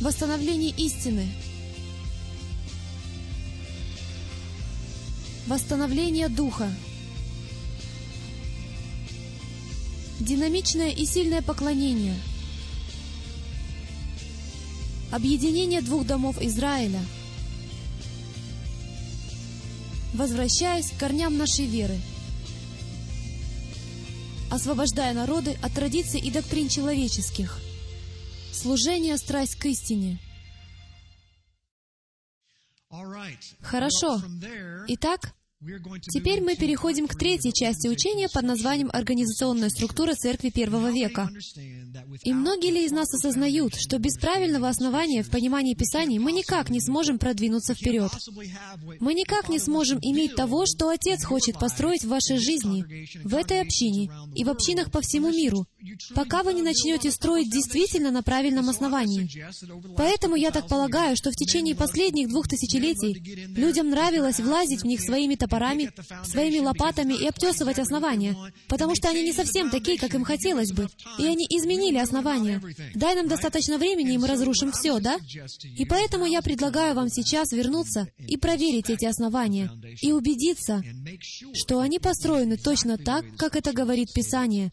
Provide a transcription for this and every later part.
Восстановление истины. Восстановление духа. Динамичное и сильное поклонение. Объединение двух домов Израиля. Возвращаясь к корням нашей веры. Освобождая народы от традиций и доктрин человеческих. Служение, страсть к истине. Хорошо. Итак, Теперь мы переходим к третьей части учения под названием «Организационная структура Церкви первого века». И многие ли из нас осознают, что без правильного основания в понимании Писаний мы никак не сможем продвинуться вперед? Мы никак не сможем иметь того, что Отец хочет построить в вашей жизни, в этой общине и в общинах по всему миру, пока вы не начнете строить действительно на правильном основании. Поэтому я так полагаю, что в течение последних двух тысячелетий людям нравилось влазить в них своими топорами, своими лопатами и обтесывать основания, потому что они не совсем такие, как им хотелось бы, и они изменили основания. Дай нам достаточно времени, и мы разрушим все, да? И поэтому я предлагаю вам сейчас вернуться и проверить эти основания, и убедиться, что они построены точно так, как это говорит Писание.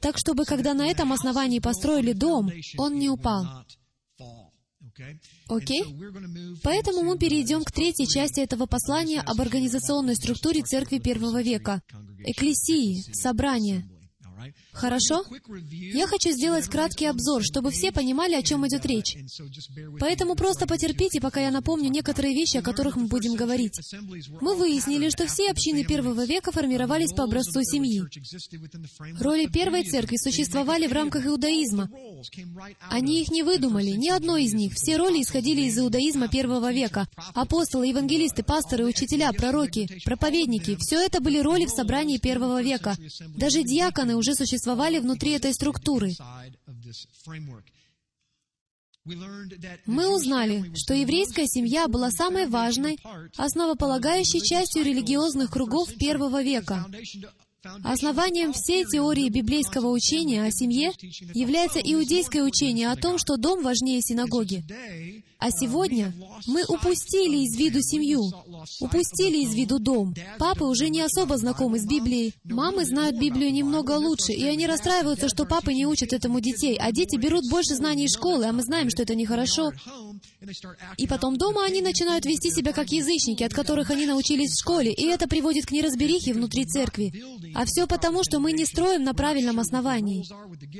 Так, чтобы когда на этом основании построили дом, он не упал. Окей? Поэтому мы перейдем к третьей части этого послания об организационной структуре Церкви первого века, Экклесии, собрания. Хорошо? Я хочу сделать краткий обзор, чтобы все понимали, о чем идет речь. Поэтому просто потерпите, пока я напомню некоторые вещи, о которых мы будем говорить. Мы выяснили, что все общины первого века формировались по образцу семьи. Роли первой церкви существовали в рамках иудаизма. Они их не выдумали, ни одной из них. Все роли исходили из иудаизма первого века. Апостолы, евангелисты, пасторы, учителя, пророки, проповедники — все это были роли в собрании первого века. Даже диаконы уже существовали внутри этой структуры. Мы узнали, что еврейская семья была самой важной, основополагающей частью религиозных кругов первого века. Основанием всей теории библейского учения о семье является иудейское учение о том, что дом важнее синагоги. А сегодня мы упустили из виду семью, упустили из виду дом. Папы уже не особо знакомы с Библией. Мамы знают Библию немного лучше, и они расстраиваются, что папы не учат этому детей, а дети берут больше знаний из школы, а мы знаем, что это нехорошо. И потом дома они начинают вести себя как язычники, от которых они научились в школе, и это приводит к неразберихе внутри церкви. А все потому, что мы не строим на правильном основании.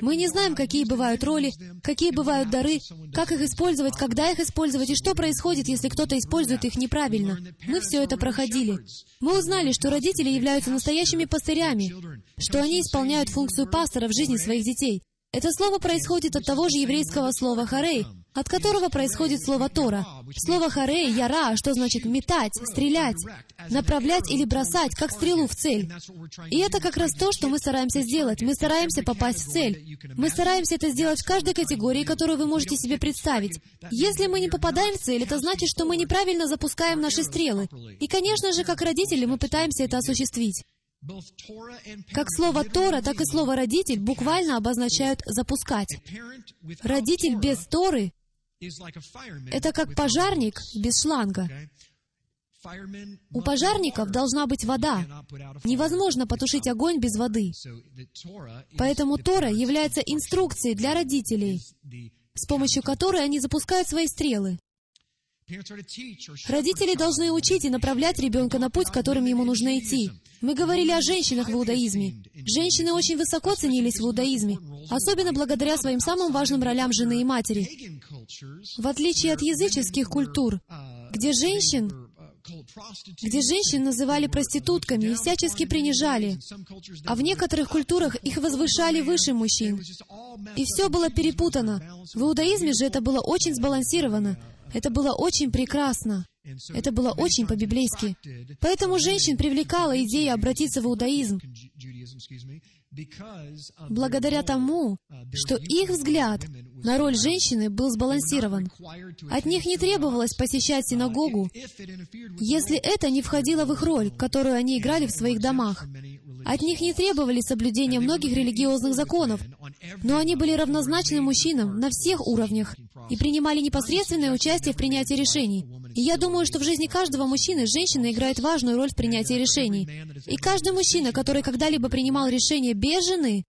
Мы не знаем, какие бывают роли, какие бывают дары, как их использовать, когда их использовать, и что происходит, если кто-то использует их неправильно. Мы все это проходили. Мы узнали, что родители являются настоящими пастырями, что они исполняют функцию пастора в жизни своих детей. Это слово происходит от того же еврейского слова «харей», от которого происходит слово «тора». Слово «харей» — «яра», что значит «метать», «стрелять», «направлять» или «бросать», как стрелу в цель. И это как раз то, что мы стараемся сделать. Мы стараемся попасть в цель. Мы стараемся это сделать в каждой категории, которую вы можете себе представить. Если мы не попадаем в цель, это значит, что мы неправильно запускаем наши стрелы. И, конечно же, как родители, мы пытаемся это осуществить. Как слово «тора», так и слово «родитель» буквально обозначают «запускать». Родитель без Торы — это как пожарник без шланга. У пожарников должна быть вода. Невозможно потушить огонь без воды. Поэтому Тора является инструкцией для родителей, с помощью которой они запускают свои стрелы. Родители должны учить и направлять ребенка на путь, которым ему нужно идти. Мы говорили о женщинах в иудаизме. Женщины очень высоко ценились в иудаизме, особенно благодаря своим самым важным ролям жены и матери. В отличие от языческих культур, где женщин где женщин называли проститутками и всячески принижали, а в некоторых культурах их возвышали выше мужчин. И все было перепутано. В иудаизме же это было очень сбалансировано. Это было очень прекрасно. Это было очень по-библейски. Поэтому женщин привлекала идея обратиться в иудаизм, благодаря тому, что их взгляд на роль женщины был сбалансирован. От них не требовалось посещать синагогу, если это не входило в их роль, которую они играли в своих домах. От них не требовали соблюдения многих религиозных законов, но они были равнозначны мужчинам на всех уровнях, и принимали непосредственное участие в принятии решений. И я думаю, что в жизни каждого мужчины женщина играет важную роль в принятии решений. И каждый мужчина, который когда-либо принимал решение без жены,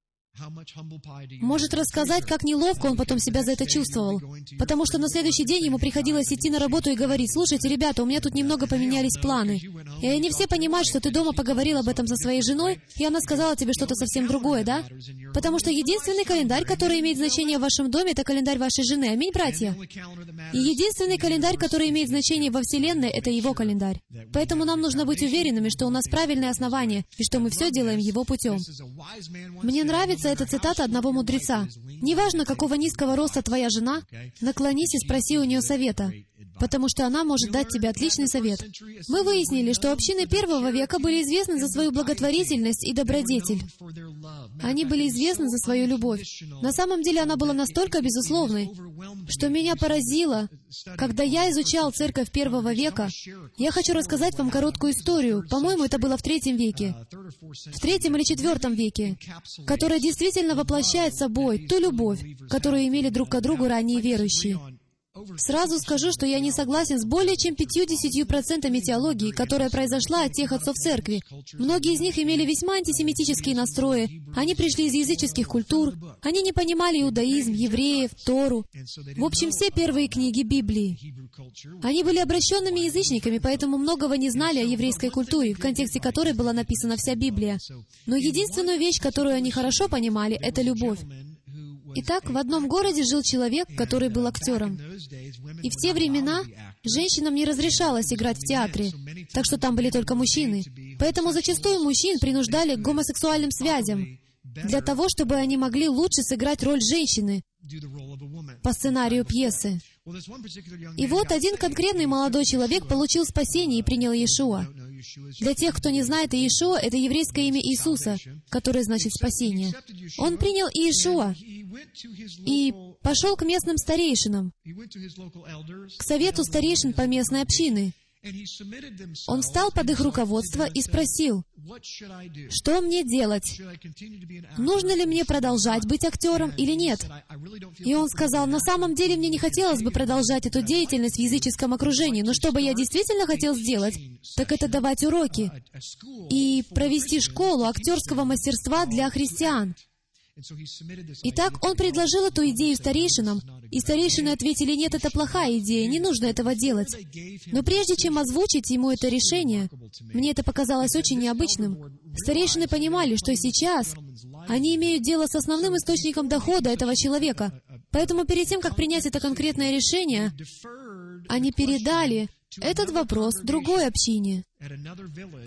может рассказать, как неловко он потом себя за это чувствовал. Потому что на следующий день ему приходилось идти на работу и говорить, «Слушайте, ребята, у меня тут немного поменялись планы». И они все понимают, что ты дома поговорил об этом со своей женой, и она сказала тебе что-то совсем другое, да? Потому что единственный календарь, который имеет значение в вашем доме, это календарь вашей жены. Аминь, братья? И единственный календарь, который имеет значение во Вселенной, это его календарь. Поэтому нам нужно быть уверенными, что у нас правильное основание, и что мы все делаем его путем. Мне нравится приводится эта цитата одного мудреца. «Неважно, какого низкого роста твоя жена, наклонись и спроси у нее совета потому что она может дать тебе отличный совет. Мы выяснили, что общины первого века были известны за свою благотворительность и добродетель. Они были известны за свою любовь. На самом деле она была настолько безусловной, что меня поразило, когда я изучал церковь первого века. Я хочу рассказать вам короткую историю. По-моему, это было в третьем веке. В третьем или четвертом веке, которая действительно воплощает собой ту любовь, которую имели друг к другу ранние верующие. Сразу скажу, что я не согласен с более чем 50% теологии, которая произошла от тех отцов церкви. Многие из них имели весьма антисемитические настрои. Они пришли из языческих культур. Они не понимали иудаизм, евреев, Тору. В общем, все первые книги Библии. Они были обращенными язычниками, поэтому многого не знали о еврейской культуре, в контексте которой была написана вся Библия. Но единственную вещь, которую они хорошо понимали, это любовь. Итак, в одном городе жил человек, который был актером. И в те времена женщинам не разрешалось играть в театре, так что там были только мужчины. Поэтому зачастую мужчин принуждали к гомосексуальным связям, для того, чтобы они могли лучше сыграть роль женщины по сценарию пьесы. И вот один конкретный молодой человек получил спасение и принял Иешуа. Для тех, кто не знает, Иешуа — это еврейское имя Иисуса, которое значит «спасение». Он принял Иешуа и пошел к местным старейшинам, к совету старейшин по местной общины. Он встал под их руководство и спросил, что мне делать? Нужно ли мне продолжать быть актером или нет? И он сказал, на самом деле мне не хотелось бы продолжать эту деятельность в языческом окружении, но что бы я действительно хотел сделать, так это давать уроки и провести школу актерского мастерства для христиан. Итак, он предложил эту идею старейшинам, и старейшины ответили, нет, это плохая идея, не нужно этого делать. Но прежде чем озвучить ему это решение, мне это показалось очень необычным. Старейшины понимали, что сейчас они имеют дело с основным источником дохода этого человека. Поэтому перед тем, как принять это конкретное решение, они передали этот вопрос другой общине,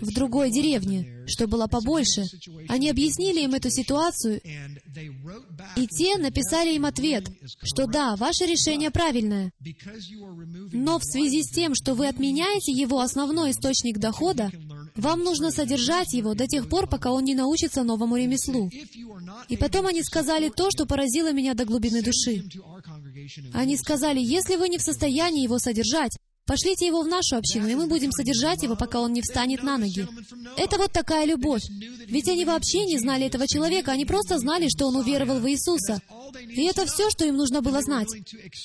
в другой деревне, что было побольше. Они объяснили им эту ситуацию, и те написали им ответ, что да, ваше решение правильное, но в связи с тем, что вы отменяете его основной источник дохода, вам нужно содержать его до тех пор, пока он не научится новому ремеслу. И потом они сказали то, что поразило меня до глубины души. Они сказали, если вы не в состоянии его содержать, Пошлите его в нашу общину, и мы будем содержать его, пока он не встанет на ноги. Это вот такая любовь. Ведь они вообще не знали этого человека, они просто знали, что он уверовал в Иисуса. И это все, что им нужно было знать.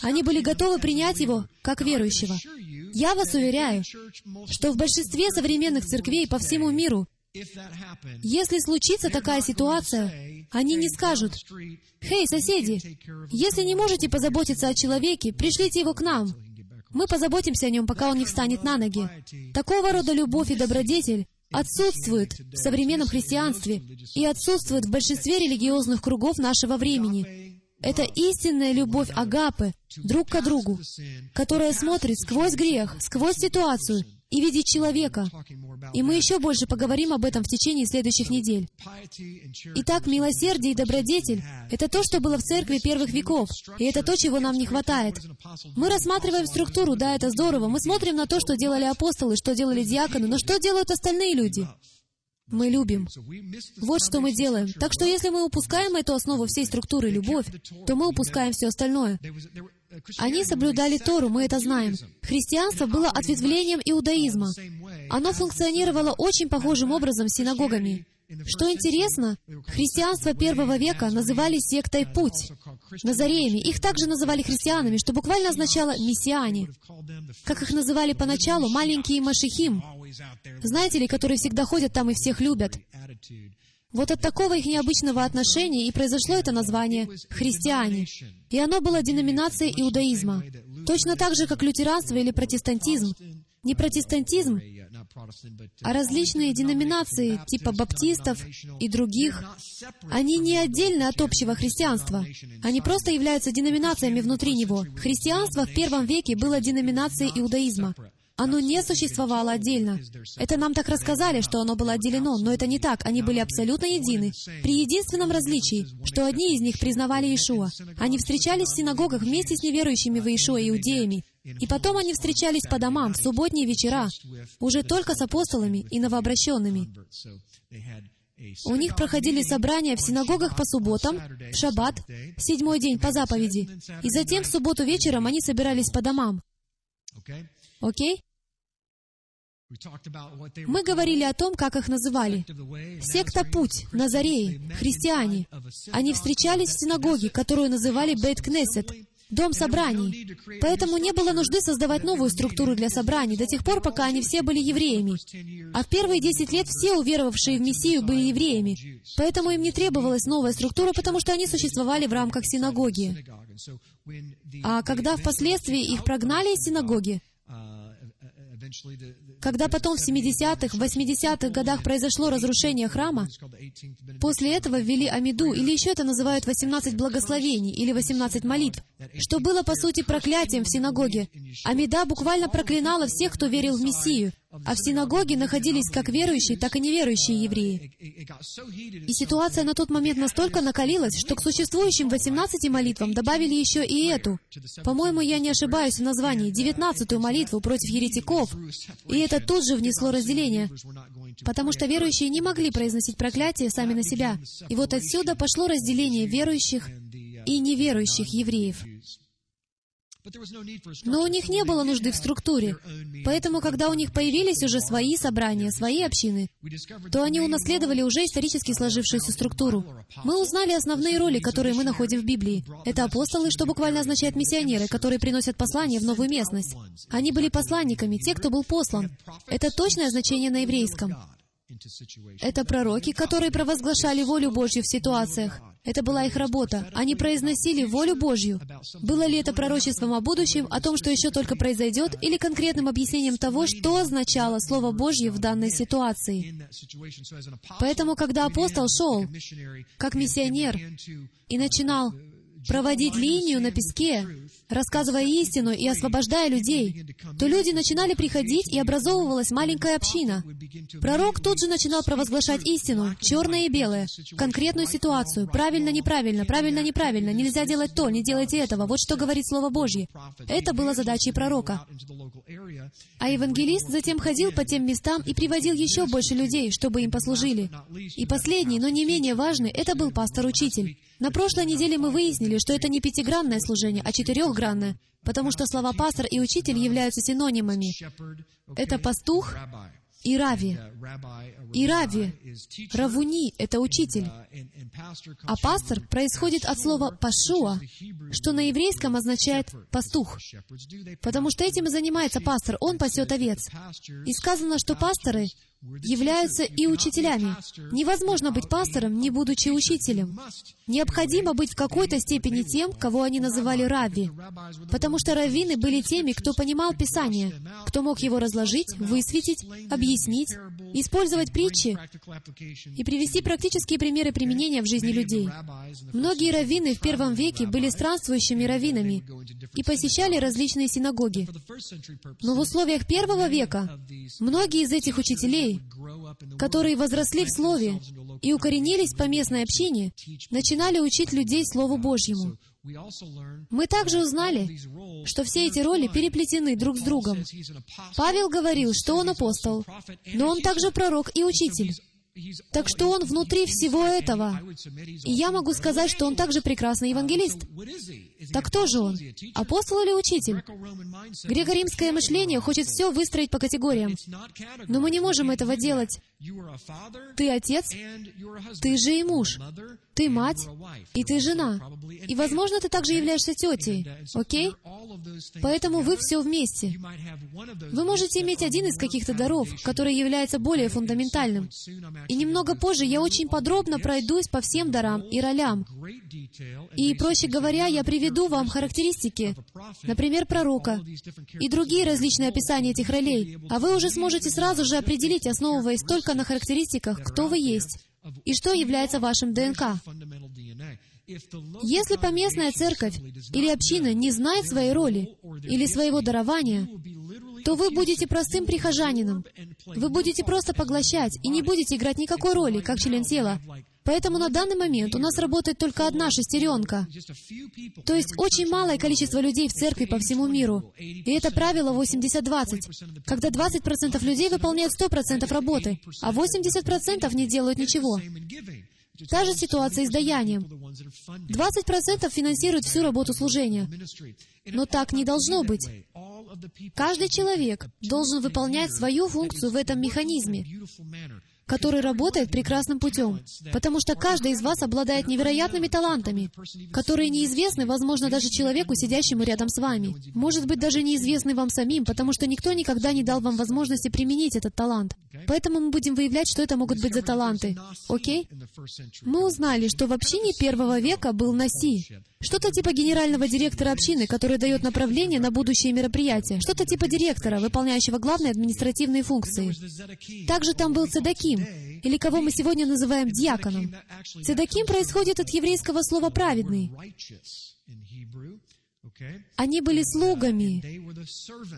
Они были готовы принять его как верующего. Я вас уверяю, что в большинстве современных церквей по всему миру, если случится такая ситуация, они не скажут, «Хей, соседи, если не можете позаботиться о человеке, пришлите его к нам». Мы позаботимся о нем, пока он не встанет на ноги. Такого рода любовь и добродетель отсутствует в современном христианстве и отсутствует в большинстве религиозных кругов нашего времени. Это истинная любовь Агапы друг к другу, которая смотрит сквозь грех, сквозь ситуацию и видит человека. И мы еще больше поговорим об этом в течение следующих недель. Итак, милосердие и добродетель — это то, что было в церкви первых веков, и это то, чего нам не хватает. Мы рассматриваем структуру, да, это здорово. Мы смотрим на то, что делали апостолы, что делали диаконы, но что делают остальные люди? Мы любим. Вот что мы делаем. Так что если мы упускаем эту основу всей структуры любовь, то мы упускаем все остальное. Они соблюдали Тору, мы это знаем. Христианство было ответвлением иудаизма. Оно функционировало очень похожим образом с синагогами. Что интересно, христианство первого века называли сектой «Путь», назареями. Их также называли христианами, что буквально означало «мессиане». Как их называли поначалу, маленькие машихим. Знаете ли, которые всегда ходят там и всех любят. Вот от такого их необычного отношения и произошло это название «христиане». И оно было деноминацией иудаизма. Точно так же, как лютеранство или протестантизм. Не протестантизм, а различные деноминации, типа баптистов и других, они не отдельно от общего христианства. Они просто являются деноминациями внутри него. Христианство в первом веке было деноминацией иудаизма. Оно не существовало отдельно. Это нам так рассказали, что оно было отделено, но это не так. Они были абсолютно едины. При единственном различии, что одни из них признавали Иешуа. Они встречались в синагогах вместе с неверующими в Иешуа иудеями. И потом они встречались по домам в субботние вечера, уже только с апостолами и новообращенными. У них проходили собрания в синагогах по субботам, в шаббат, седьмой день по заповеди. И затем в субботу вечером они собирались по домам. Окей? Мы говорили о том, как их называли. Секта Путь, Назареи, христиане. Они встречались в синагоге, которую называли Бейт Кнессет, дом собраний. Поэтому не было нужды создавать новую структуру для собраний до тех пор, пока они все были евреями. А в первые десять лет все уверовавшие в Мессию были евреями. Поэтому им не требовалась новая структура, потому что они существовали в рамках синагоги. А когда впоследствии их прогнали из синагоги, когда потом в 70-х, 80-х годах произошло разрушение храма, после этого ввели Амиду, или еще это называют 18 благословений, или 18 молитв, что было, по сути, проклятием в синагоге. Амида буквально проклинала всех, кто верил в Мессию, а в синагоге находились как верующие, так и неверующие евреи. И ситуация на тот момент настолько накалилась, что к существующим 18 молитвам добавили еще и эту. По-моему, я не ошибаюсь в названии, 19-ю молитву против еретиков. И это тут же внесло разделение, потому что верующие не могли произносить проклятие сами на себя. И вот отсюда пошло разделение верующих и неверующих евреев. Но у них не было нужды в структуре. Поэтому, когда у них появились уже свои собрания, свои общины, то они унаследовали уже исторически сложившуюся структуру. Мы узнали основные роли, которые мы находим в Библии. Это апостолы, что буквально означает миссионеры, которые приносят послание в новую местность. Они были посланниками, те, кто был послан. Это точное значение на еврейском. Это пророки, которые провозглашали волю Божью в ситуациях. Это была их работа. Они произносили волю Божью. Было ли это пророчеством о будущем, о том, что еще только произойдет, или конкретным объяснением того, что означало Слово Божье в данной ситуации? Поэтому, когда апостол шел как миссионер и начинал проводить линию на песке, рассказывая истину и освобождая людей, то люди начинали приходить, и образовывалась маленькая община. Пророк тут же начинал провозглашать истину, черное и белое, конкретную ситуацию, правильно-неправильно, правильно-неправильно, нельзя делать то, не делайте этого, вот что говорит Слово Божье. Это была задачей пророка. А евангелист затем ходил по тем местам и приводил еще больше людей, чтобы им послужили. И последний, но не менее важный, это был пастор-учитель. На прошлой неделе мы выяснили, что это не пятигранное служение, а четырехгранное, потому что слова «пастор» и «учитель» являются синонимами. Это пастух и рави. И рави, равуни — это учитель. А пастор происходит от слова «пашуа», что на еврейском означает «пастух». Потому что этим и занимается пастор, он пасет овец. И сказано, что пасторы являются и учителями. Невозможно быть пастором, не будучи учителем. Необходимо быть в какой-то степени тем, кого они называли рави, потому что раввины были теми, кто понимал Писание, кто мог его разложить, высветить, объяснить, использовать притчи и привести практические примеры применения в жизни людей. Многие раввины в первом веке были странствующими раввинами и посещали различные синагоги. Но в условиях первого века многие из этих учителей, которые возросли в Слове и укоренились по местной общине, начинали учить людей Слову Божьему. Мы также узнали, что все эти роли переплетены друг с другом. Павел говорил, что он апостол, но он также пророк и учитель. Так что он внутри всего этого. И я могу сказать, что он также прекрасный евангелист. Так кто же он? Апостол или учитель? Греко-римское мышление хочет все выстроить по категориям. Но мы не можем этого делать. Ты отец, ты же и муж, ты мать, и ты жена. И, возможно, ты также являешься тетей. Окей? Поэтому вы все вместе. Вы можете иметь один из каких-то даров, который является более фундаментальным. И немного позже я очень подробно пройдусь по всем дарам и ролям. И, проще говоря, я приведу вам характеристики, например, пророка, и другие различные описания этих ролей, а вы уже сможете сразу же определить, основываясь только на характеристиках, кто вы есть и что является вашим ДНК. Если поместная церковь или община не знает своей роли или своего дарования, то вы будете простым прихожанином. Вы будете просто поглощать и не будете играть никакой роли, как член тела. Поэтому на данный момент у нас работает только одна шестеренка. То есть очень малое количество людей в церкви по всему миру. И это правило 80-20, когда 20% людей выполняют 100% работы, а 80% не делают ничего. Та же ситуация и с даянием. 20% финансируют всю работу служения. Но так не должно быть. Каждый человек должен выполнять свою функцию в этом механизме который работает прекрасным путем, потому что каждый из вас обладает невероятными талантами, которые неизвестны, возможно, даже человеку, сидящему рядом с вами. Может быть, даже неизвестны вам самим, потому что никто никогда не дал вам возможности применить этот талант. Поэтому мы будем выявлять, что это могут быть за таланты. Окей? Мы узнали, что в общине первого века был Наси, что-то типа генерального директора общины, который дает направление на будущее мероприятия. Что-то типа директора, выполняющего главные административные функции. Также там был Цедаким, или кого мы сегодня называем диаконом. Цедаким происходит от еврейского слова «праведный». Они были слугами,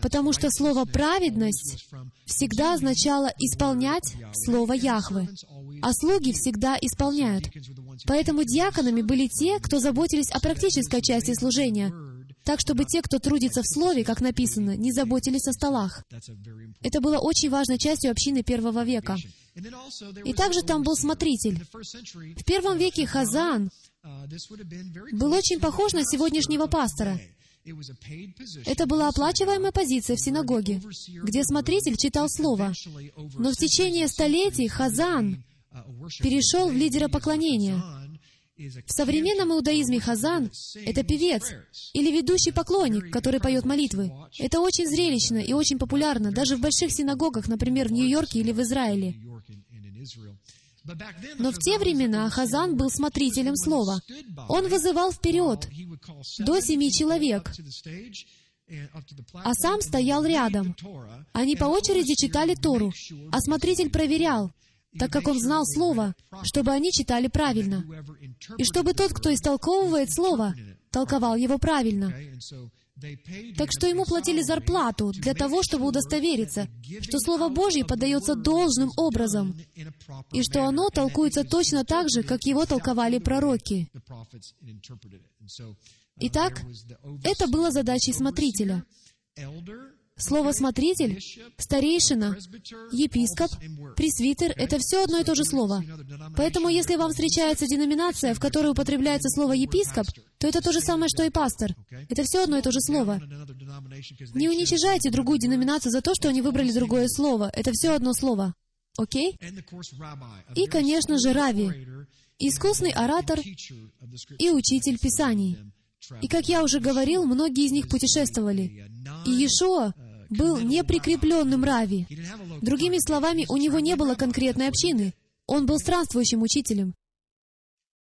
потому что слово «праведность» всегда означало «исполнять» слово Яхвы, а слуги всегда исполняют. Поэтому диаконами были те, кто заботились о практической части служения, так чтобы те, кто трудится в Слове, как написано, не заботились о столах. Это было очень важной частью общины первого века. И также там был смотритель. В первом веке Хазан был очень похож на сегодняшнего пастора. Это была оплачиваемая позиция в синагоге, где смотритель читал Слово. Но в течение столетий Хазан перешел в лидера поклонения. В современном иудаизме Хазан — это певец или ведущий поклонник, который поет молитвы. Это очень зрелищно и очень популярно, даже в больших синагогах, например, в Нью-Йорке или в Израиле. Но в те времена Хазан был смотрителем слова. Он вызывал вперед до семи человек, а сам стоял рядом. Они по очереди читали Тору, а смотритель проверял, так как он знал Слово, чтобы они читали правильно, и чтобы тот, кто истолковывает Слово, толковал его правильно. Так что ему платили зарплату для того, чтобы удостовериться, что Слово Божье подается должным образом, и что оно толкуется точно так же, как его толковали пророки. Итак, это было задачей смотрителя. Слово «смотритель», «старейшина», «епископ», «пресвитер» — это все одно и то же слово. Поэтому, если вам встречается деноминация, в которой употребляется слово «епископ», то это то же самое, что и пастор. Это все одно и то же слово. Не уничижайте другую деноминацию за то, что они выбрали другое слово. Это все одно слово. Окей? И, конечно же, Рави, искусный оратор и учитель Писаний. И, как я уже говорил, многие из них путешествовали. И Иешуа был неприкрепленным Рави. Другими словами, у него не было конкретной общины. Он был странствующим учителем.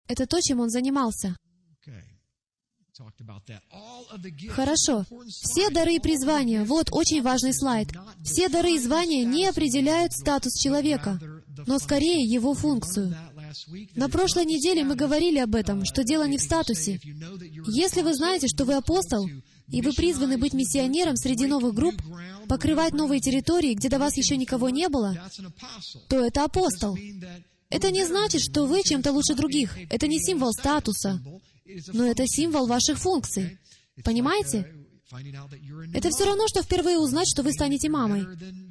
Это то, чем он занимался. Хорошо. Все дары и призвания. Вот очень важный слайд. Все дары и звания не определяют статус человека, но скорее его функцию. На прошлой неделе мы говорили об этом, что дело не в статусе. Если вы знаете, что вы апостол, и вы призваны быть миссионером среди новых групп, покрывать новые территории, где до вас еще никого не было, то это апостол. Это не значит, что вы чем-то лучше других. Это не символ статуса, но это символ ваших функций. Понимаете? Это все равно, что впервые узнать, что вы станете мамой.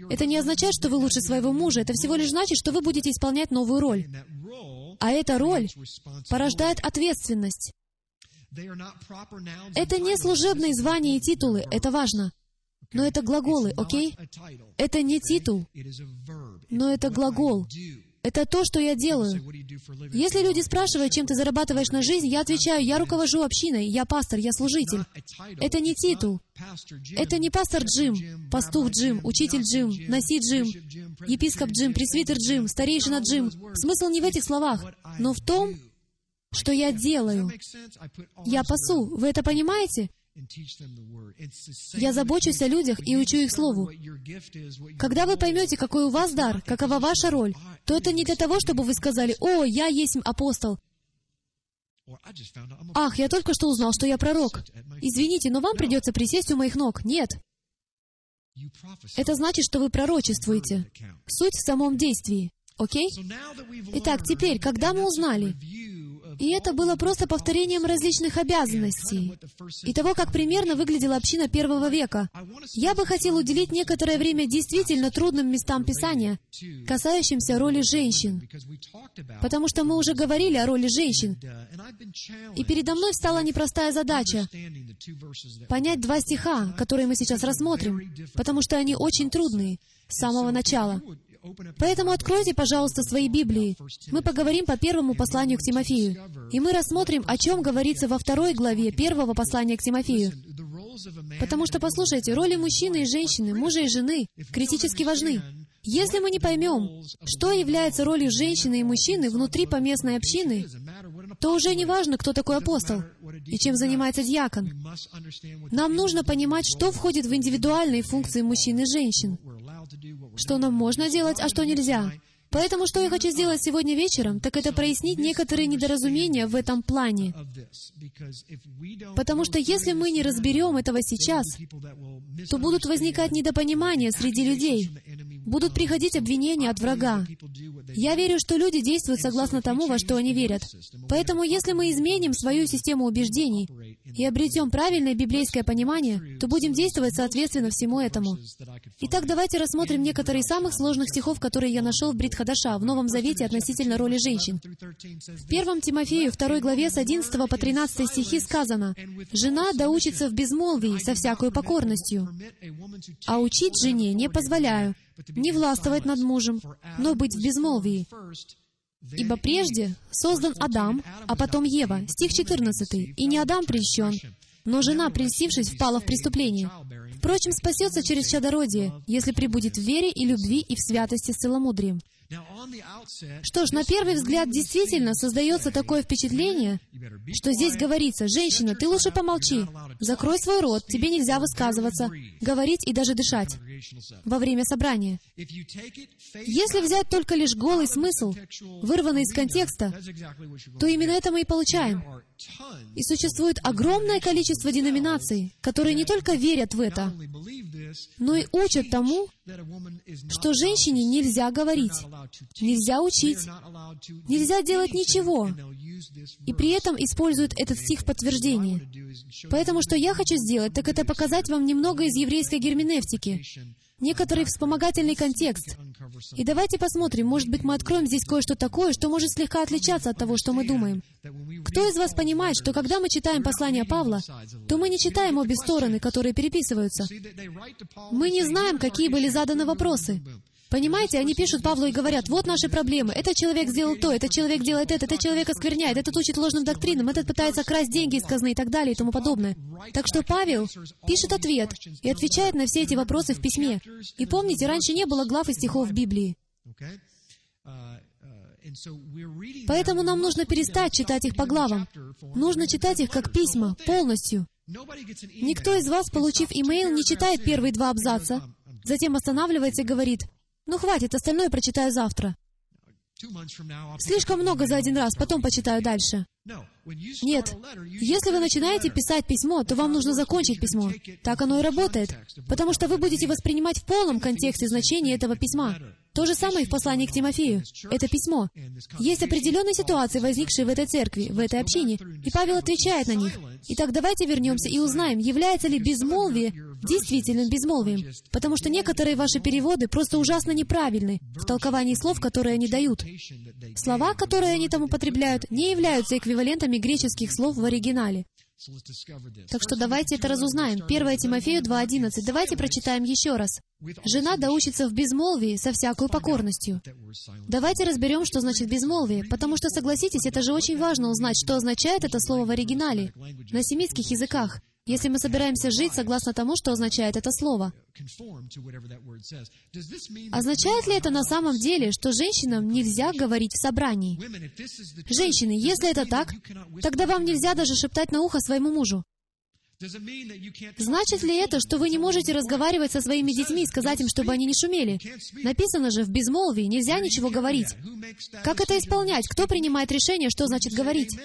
Это не означает, что вы лучше своего мужа. Это всего лишь значит, что вы будете исполнять новую роль. А эта роль порождает ответственность. Это не служебные звания и титулы, это важно. Но это глаголы, окей? Это не титул, но это глагол. Это то, что я делаю. Если люди спрашивают, чем ты зарабатываешь на жизнь, я отвечаю, я руковожу общиной, я пастор, я служитель. Это не титул. Это не пастор Джим, пастух Джим, учитель Джим, носить Джим, епископ Джим, пресвитер Джим, старейшина Джим. Смысл не в этих словах, но в том, что я делаю. Я пасу. Вы это понимаете? Я забочусь о людях и учу их Слову. Когда вы поймете, какой у вас дар, какова ваша роль, то это не для того, чтобы вы сказали, «О, я есть апостол», «Ах, я только что узнал, что я пророк». Извините, но вам придется присесть у моих ног. Нет. Это значит, что вы пророчествуете. Суть в самом действии. Окей? Итак, теперь, когда мы узнали, и это было просто повторением различных обязанностей и того, как примерно выглядела община первого века. Я бы хотел уделить некоторое время действительно трудным местам Писания, касающимся роли женщин, потому что мы уже говорили о роли женщин. И передо мной встала непростая задача — понять два стиха, которые мы сейчас рассмотрим, потому что они очень трудные с самого начала. Поэтому откройте, пожалуйста, свои Библии. Мы поговорим по первому посланию к Тимофею. И мы рассмотрим, о чем говорится во второй главе первого послания к Тимофею. Потому что, послушайте, роли мужчины и женщины, мужа и жены критически важны. Если мы не поймем, что является ролью женщины и мужчины внутри поместной общины, то уже не важно, кто такой апостол и чем занимается диакон. Нам нужно понимать, что входит в индивидуальные функции мужчин и женщин что нам можно делать, а что нельзя. Поэтому что я хочу сделать сегодня вечером, так это прояснить некоторые недоразумения в этом плане. Потому что если мы не разберем этого сейчас, то будут возникать недопонимания среди людей, будут приходить обвинения от врага. Я верю, что люди действуют согласно тому, во что они верят. Поэтому если мы изменим свою систему убеждений и обретем правильное библейское понимание, то будем действовать соответственно всему этому. Итак, давайте рассмотрим некоторые из самых сложных стихов, которые я нашел в Бритхадаша, в Новом Завете относительно роли женщин. В 1 Тимофею, 2 главе, с 11 по 13 стихи сказано, «Жена да учится в безмолвии со всякой покорностью, а учить жене не позволяю, не властвовать над мужем, но быть в безмолвии, Ибо прежде создан Адам, а потом Ева. Стих 14. «И не Адам прельщен, но жена, прельстившись, впала в преступление. Впрочем, спасется через чадородие, если прибудет в вере и любви и в святости с целомудрием». Что ж, на первый взгляд действительно создается такое впечатление, что здесь говорится, «Женщина, ты лучше помолчи, закрой свой рот, тебе нельзя высказываться, говорить и даже дышать во время собрания». Если взять только лишь голый смысл, вырванный из контекста, то именно это мы и получаем. И существует огромное количество деноминаций, которые не только верят в это, но и учат тому, что женщине нельзя говорить, нельзя учить, нельзя делать ничего, и при этом используют этот стих в подтверждение. Поэтому что я хочу сделать, так это показать вам немного из еврейской герменевтики, некоторый вспомогательный контекст. И давайте посмотрим, может быть, мы откроем здесь кое-что такое, что может слегка отличаться от того, что мы думаем. Кто из вас понимает, что когда мы читаем послание Павла, то мы не читаем обе стороны, которые переписываются? Мы не знаем, какие были заданы вопросы. Понимаете, они пишут Павлу и говорят, вот наши проблемы, этот человек сделал то, этот человек делает это, этот человек оскверняет, этот учит ложным доктринам, этот пытается красть деньги из казны и так далее и тому подобное. Так что Павел пишет ответ и отвечает на все эти вопросы в письме. И помните, раньше не было глав и стихов в Библии. Поэтому нам нужно перестать читать их по главам. Нужно читать их как письма, полностью. Никто из вас, получив имейл, не читает первые два абзаца, затем останавливается и говорит, ну, хватит, остальное прочитаю завтра. Слишком много за один раз, потом почитаю дальше. Нет. Если вы начинаете писать письмо, то вам нужно закончить письмо. Так оно и работает. Потому что вы будете воспринимать в полном контексте значение этого письма. То же самое и в послании к Тимофею. Это письмо. Есть определенные ситуации, возникшие в этой церкви, в этой общине, и Павел отвечает на них. Итак, давайте вернемся и узнаем, является ли безмолвие действительным безмолвием, потому что некоторые ваши переводы просто ужасно неправильны в толковании слов, которые они дают. Слова, которые они там употребляют, не являются эквивалентами греческих слов в оригинале. Так что давайте это разузнаем. 1 Тимофею 2.11. Давайте прочитаем еще раз. «Жена доучится в безмолвии со всякой покорностью». Давайте разберем, что значит безмолвие, потому что, согласитесь, это же очень важно узнать, что означает это слово в оригинале, на семитских языках если мы собираемся жить согласно тому, что означает это слово. Означает ли это на самом деле, что женщинам нельзя говорить в собрании? Женщины, если это так, тогда вам нельзя даже шептать на ухо своему мужу. Значит ли это, что вы не можете разговаривать со своими детьми и сказать им, чтобы они не шумели? Написано же, в безмолвии нельзя ничего говорить. Как это исполнять? Кто принимает решение, что значит говорить?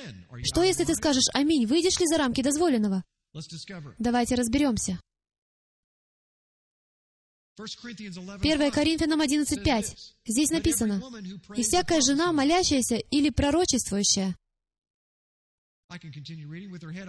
Что, если ты скажешь «Аминь», выйдешь ли за рамки дозволенного? Давайте разберемся. 1 Коринфянам 11.5. Здесь написано, «И всякая жена, молящаяся или пророчествующая,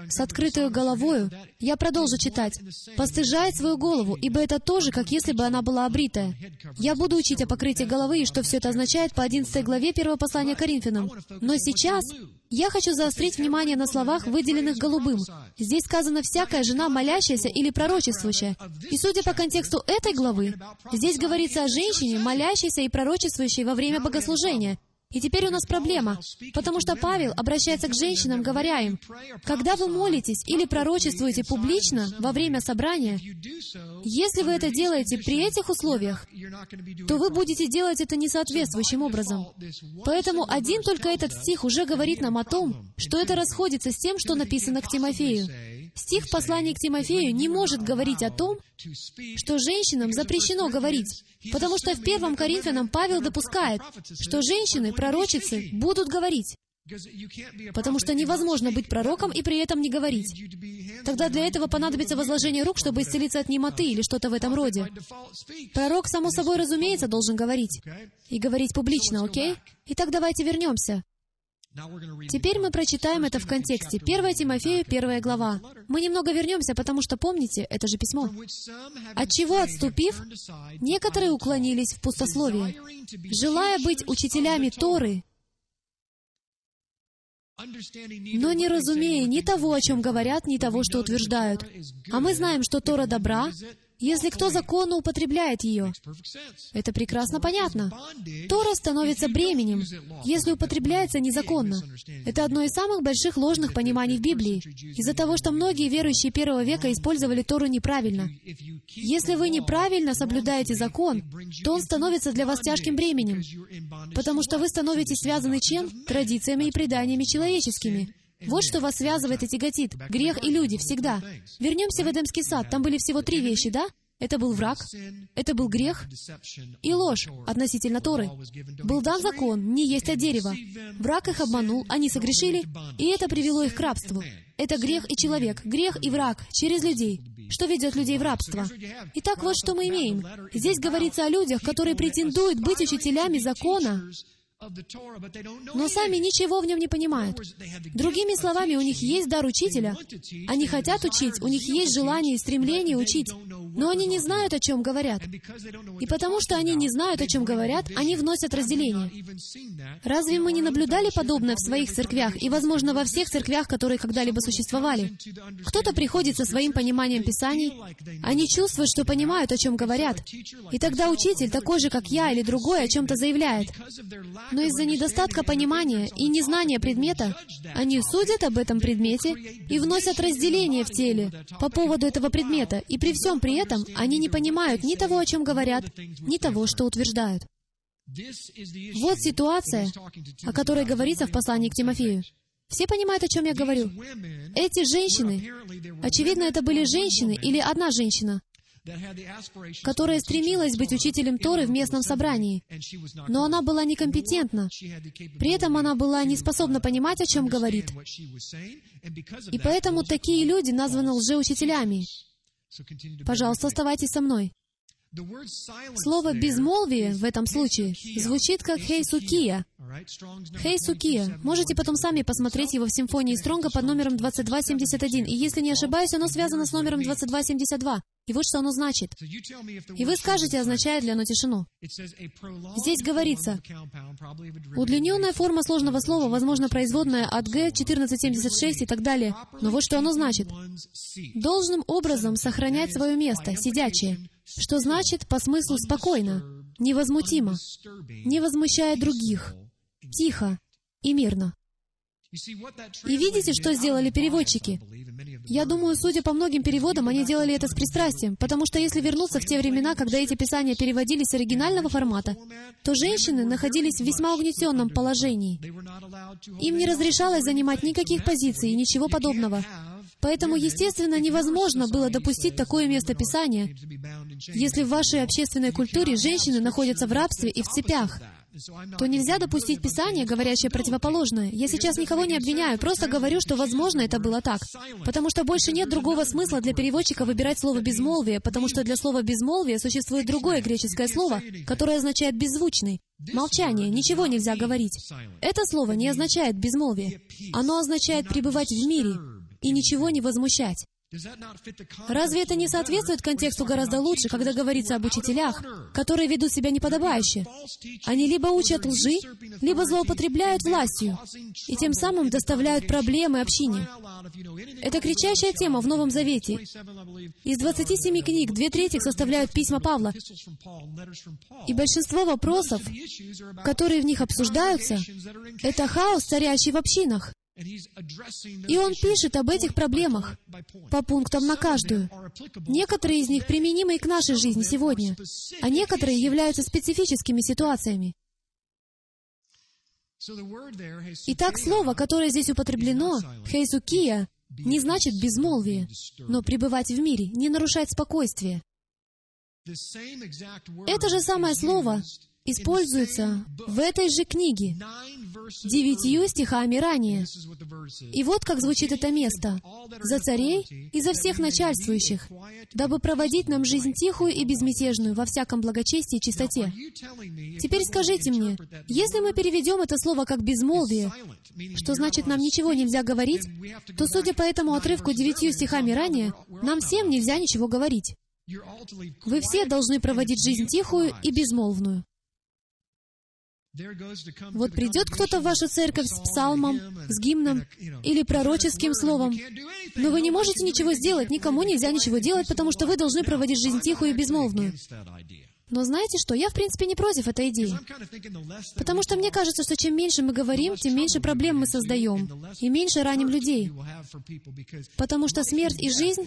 с открытой головою, я продолжу читать, «Постыжает свою голову, ибо это тоже, как если бы она была обритая». Я буду учить о покрытии головы и что все это означает по 11 главе 1 послания Коринфянам. Но сейчас я хочу заострить внимание на словах, выделенных голубым. Здесь сказано «всякая жена, молящаяся или пророчествующая». И судя по контексту этой главы, здесь говорится о женщине, молящейся и пророчествующей во время богослужения. И теперь у нас проблема, потому что Павел обращается к женщинам, говоря им, когда вы молитесь или пророчествуете публично во время собрания, если вы это делаете при этих условиях, то вы будете делать это несоответствующим образом. Поэтому один только этот стих уже говорит нам о том, что это расходится с тем, что написано к Тимофею. Стих послания к Тимофею не может говорить о том, что женщинам запрещено говорить, потому что в первом Коринфянам Павел допускает, что женщины, пророчицы, будут говорить. Потому что невозможно быть пророком и при этом не говорить. Тогда для этого понадобится возложение рук, чтобы исцелиться от немоты или что-то в этом роде. Пророк, само собой разумеется, должен говорить. И говорить публично, окей? Итак, давайте вернемся. Теперь мы прочитаем это в контексте. 1 Тимофею, 1 глава. Мы немного вернемся, потому что, помните, это же письмо. От чего отступив, некоторые уклонились в пустословие, желая быть учителями Торы, но не разумея ни того, о чем говорят, ни того, что утверждают. А мы знаем, что Тора добра, если кто законно употребляет ее. Это прекрасно понятно. Тора становится бременем, если употребляется незаконно. Это одно из самых больших ложных пониманий в Библии, из-за того, что многие верующие первого века использовали Тору неправильно. Если вы неправильно соблюдаете закон, то он становится для вас тяжким бременем, потому что вы становитесь связаны чем? Традициями и преданиями человеческими. Вот что вас связывает и тяготит. Грех и люди всегда. Вернемся в Эдемский сад. Там были всего три вещи, да? Это был враг, это был грех и ложь относительно Торы. Был дан закон, не есть от дерева. Враг их обманул, они согрешили, и это привело их к рабству. Это грех и человек, грех и враг через людей. Что ведет людей в рабство? Итак, вот что мы имеем. Здесь говорится о людях, которые претендуют быть учителями закона, но сами ничего в нем не понимают. Другими словами, у них есть дар учителя, они хотят учить, у них есть желание и стремление учить, но они не знают, о чем говорят. И потому что они не знают, о чем говорят, они вносят разделение. Разве мы не наблюдали подобное в своих церквях и, возможно, во всех церквях, которые когда-либо существовали? Кто-то приходит со своим пониманием Писаний, они чувствуют, что понимают, о чем говорят. И тогда учитель, такой же, как я или другой, о чем-то заявляет. Но из-за недостатка понимания и незнания предмета, они судят об этом предмете и вносят разделение в теле по поводу этого предмета, и при всем при этом они не понимают ни того, о чем говорят, ни того, что утверждают. Вот ситуация, о которой говорится в послании к Тимофею. Все понимают, о чем я говорю. Эти женщины, очевидно, это были женщины или одна женщина, которая стремилась быть учителем Торы в местном собрании, но она была некомпетентна. При этом она была не способна понимать, о чем говорит. И поэтому такие люди названы лжеучителями. Пожалуйста, оставайтесь со мной. Слово «безмолвие» в этом случае звучит как «хейсукия». «Хейсукия». Можете потом сами посмотреть его в симфонии Стронга под номером 2271. И если не ошибаюсь, оно связано с номером 2272. И вот что оно значит. И вы скажете, означает ли оно тишину. Здесь говорится, удлиненная форма сложного слова, возможно, производная от Г, 1476 и так далее. Но вот что оно значит. Должным образом сохранять свое место, сидячее, что значит по смыслу спокойно, невозмутимо, не возмущая других, тихо и мирно. И видите, что сделали переводчики? Я думаю, судя по многим переводам, они делали это с пристрастием, потому что если вернуться в те времена, когда эти писания переводились с оригинального формата, то женщины находились в весьма угнетенном положении. Им не разрешалось занимать никаких позиций и ничего подобного. Поэтому, естественно, невозможно было допустить такое местописание, если в вашей общественной культуре женщины находятся в рабстве и в цепях то нельзя допустить Писание, говорящее противоположное. Я сейчас никого не обвиняю, просто говорю, что, возможно, это было так. Потому что больше нет другого смысла для переводчика выбирать слово «безмолвие», потому что для слова «безмолвие» существует другое греческое слово, которое означает «беззвучный». Молчание, ничего нельзя говорить. Это слово не означает «безмолвие». Оно означает «пребывать в мире» и ничего не возмущать. Разве это не соответствует контексту гораздо лучше, когда говорится об учителях, которые ведут себя неподобающе? Они либо учат лжи, либо злоупотребляют властью, и тем самым доставляют проблемы общине. Это кричащая тема в Новом Завете. Из 27 книг две трети составляют письма Павла. И большинство вопросов, которые в них обсуждаются, это хаос, царящий в общинах. И он пишет об этих проблемах по пунктам на каждую. Некоторые из них применимы и к нашей жизни сегодня, а некоторые являются специфическими ситуациями. Итак, слово, которое здесь употреблено, «хейсукия», не значит безмолвие, но пребывать в мире, не нарушать спокойствие. Это же самое слово используется в этой же книге девятью стихами ранее. И вот как звучит это место. «За царей и за всех начальствующих, дабы проводить нам жизнь тихую и безмятежную во всяком благочестии и чистоте». Теперь скажите мне, если мы переведем это слово как «безмолвие», что значит нам ничего нельзя говорить, то, судя по этому отрывку девятью стихами ранее, нам всем нельзя ничего говорить. Вы все должны проводить жизнь тихую и безмолвную. Вот придет кто-то в вашу церковь с псалмом, с гимном или пророческим словом, но вы не можете ничего сделать, никому нельзя ничего делать, потому что вы должны проводить жизнь тихую и безмолвную. Но знаете что? Я, в принципе, не против этой идеи. Потому что мне кажется, что чем меньше мы говорим, тем меньше проблем мы создаем, и меньше раним людей. Потому что смерть и жизнь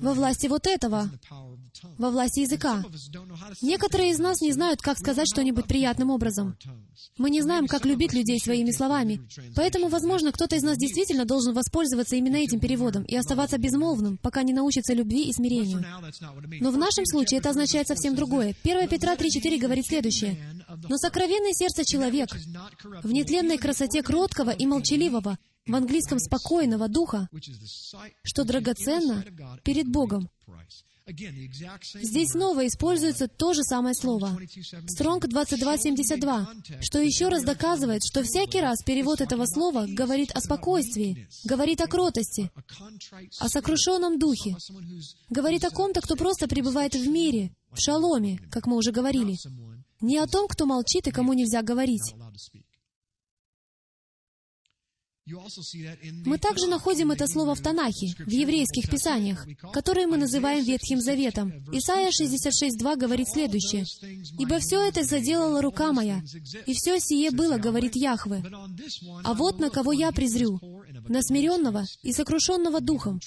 во власти вот этого, во власти языка. Некоторые из нас не знают, как сказать что-нибудь приятным образом. Мы не знаем, как любить людей своими словами. Поэтому, возможно, кто-то из нас действительно должен воспользоваться именно этим переводом и оставаться безмолвным, пока не научится любви и смирению. Но в нашем случае это означает совсем другое. 1 Петра 3.4 говорит следующее. «Но сокровенное сердце человек в нетленной красоте кроткого и молчаливого, в английском спокойного духа, что драгоценно перед Богом». Здесь снова используется то же самое слово. Стронг 2272, что еще раз доказывает, что всякий раз перевод этого слова говорит о спокойствии, говорит о кротости, о сокрушенном духе, говорит о ком-то, кто просто пребывает в мире, в шаломе, как мы уже говорили, не о том, кто молчит и кому нельзя говорить. Мы также находим это слово в Танахе, в еврейских писаниях, которые мы называем Ветхим Заветом. Исайя 66.2 говорит следующее. «Ибо все это заделала рука моя, и все сие было, говорит Яхве. А вот на кого я презрю, на смиренного и сокрушенного духом,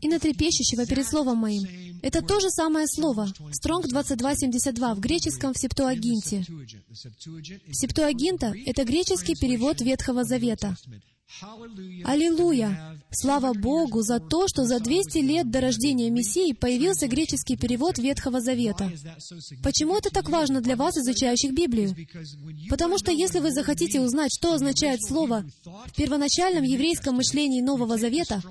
и на трепещущего перед словом моим». Это то же самое слово. Стронг 2272 в греческом в Септуагинте. Септуагинта — это греческий перевод Ветхого Завета. Аллилуйя! Слава Богу за то, что за 200 лет до рождения Мессии появился греческий перевод Ветхого Завета. Почему это так важно для вас, изучающих Библию? Потому что если вы захотите узнать, что означает слово в первоначальном еврейском мышлении Нового Завета,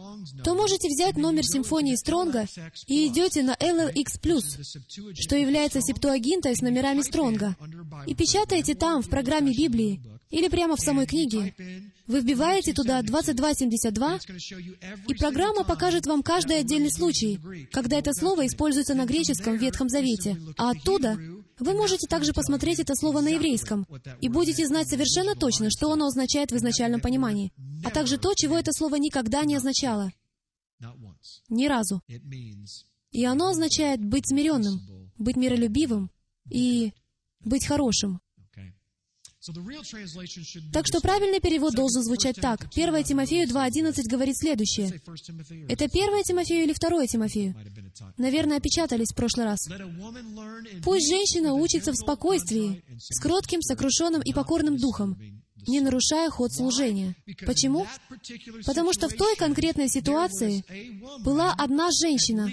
то можете взять номер симфонии Стронга и идете на LLX+, что является септуагинтой с номерами Стронга, и печатаете там, в программе Библии, или прямо в самой книге. Вы вбиваете туда 2272, и программа покажет вам каждый отдельный случай, когда это слово используется на греческом в Ветхом Завете. А оттуда вы можете также посмотреть это слово на еврейском, и будете знать совершенно точно, что оно означает в изначальном понимании, а также то, чего это слово никогда не означало. Ни разу. И оно означает быть смиренным, быть миролюбивым и быть хорошим. Так что правильный перевод должен звучать так. 1 Тимофею 2.11 говорит следующее. Это 1 Тимофею или 2 Тимофею? Наверное, опечатались в прошлый раз. Пусть женщина учится в спокойствии, с кротким, сокрушенным и покорным духом, не нарушая ход служения. Почему? Потому что в той конкретной ситуации была одна женщина,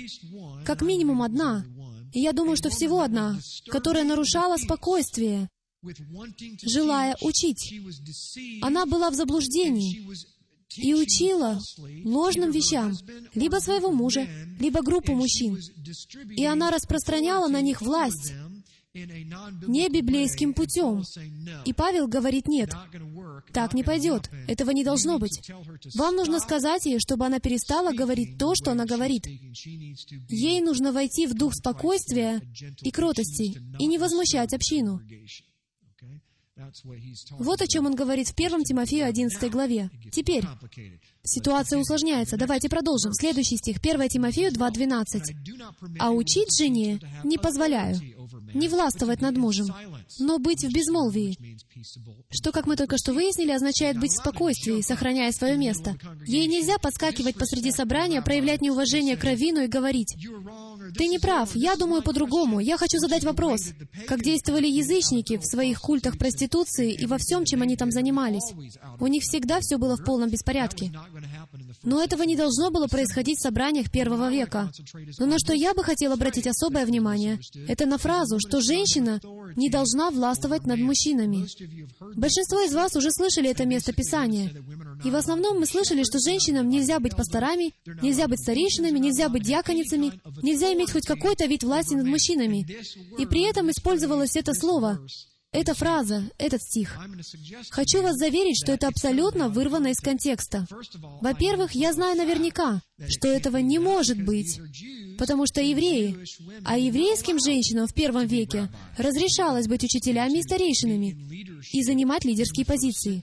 как минимум одна, и я думаю, что всего одна, которая нарушала спокойствие, желая учить. Она была в заблуждении и учила ложным вещам либо своего мужа, либо группу мужчин. И она распространяла на них власть не библейским путем. И Павел говорит, нет, так не пойдет, этого не должно быть. Вам нужно сказать ей, чтобы она перестала говорить то, что она говорит. Ей нужно войти в дух спокойствия и кротости и не возмущать общину. Вот о чем он говорит в 1 Тимофею 11 главе. Теперь, ситуация усложняется. Давайте продолжим. Следующий стих, 1 Тимофею 2.12. «А учить жене не позволяю, не властвовать над мужем, но быть в безмолвии, что, как мы только что выяснили, означает быть в спокойствии, сохраняя свое место. Ей нельзя подскакивать посреди собрания, проявлять неуважение к раввину и говорить, «Ты не прав, я думаю по-другому, я хочу задать вопрос». Как действовали язычники в своих культах проституции и во всем, чем они там занимались. У них всегда все было в полном беспорядке. Но этого не должно было происходить в собраниях первого века. Но на что я бы хотел обратить особое внимание, это на фразу, что женщина не должна властвовать над мужчинами. Большинство из вас уже слышали это место Писания. И в основном мы слышали, что женщинам нельзя быть пасторами, нельзя быть старейшинами, нельзя быть диаконицами, нельзя иметь хоть какой-то вид власти над мужчинами. И при этом использовалось это слово эта фраза, этот стих. Хочу вас заверить, что это абсолютно вырвано из контекста. Во-первых, я знаю наверняка, что этого не может быть, потому что евреи, а еврейским женщинам в первом веке разрешалось быть учителями и старейшинами и занимать лидерские позиции.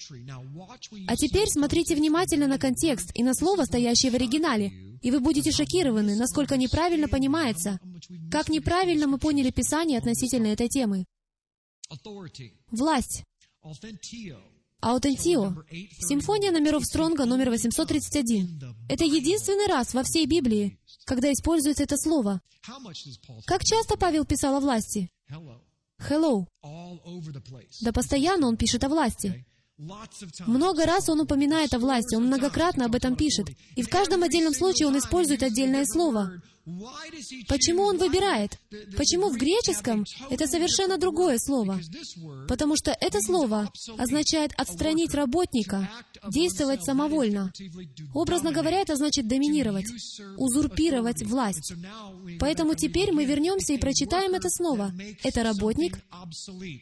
А теперь смотрите внимательно на контекст и на слово, стоящее в оригинале, и вы будете шокированы, насколько неправильно понимается, как неправильно мы поняли Писание относительно этой темы. Власть. Аутентио. Симфония номеров Стронга номер 831. Это единственный раз во всей Библии, когда используется это слово. Как часто Павел писал о власти? Hello. Да постоянно он пишет о власти. Много раз он упоминает о власти, он многократно об этом пишет. И в каждом отдельном случае он использует отдельное слово. Почему он выбирает? Почему в греческом это совершенно другое слово? Потому что это слово означает отстранить работника, действовать самовольно. Образно говоря, это значит доминировать, узурпировать власть. Поэтому теперь мы вернемся и прочитаем это снова. Это работник,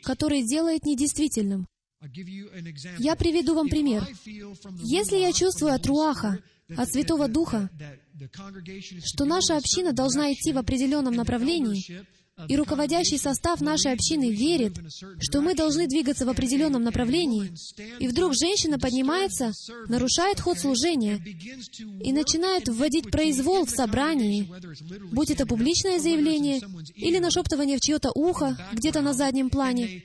который делает недействительным. Я приведу вам пример. Если я чувствую от Руаха, от Святого Духа, что наша община должна идти в определенном направлении, и руководящий состав нашей общины верит, что мы должны двигаться в определенном направлении, и вдруг женщина поднимается, нарушает ход служения и начинает вводить произвол в собрании, будь это публичное заявление или нашептывание в чье-то ухо, где-то на заднем плане,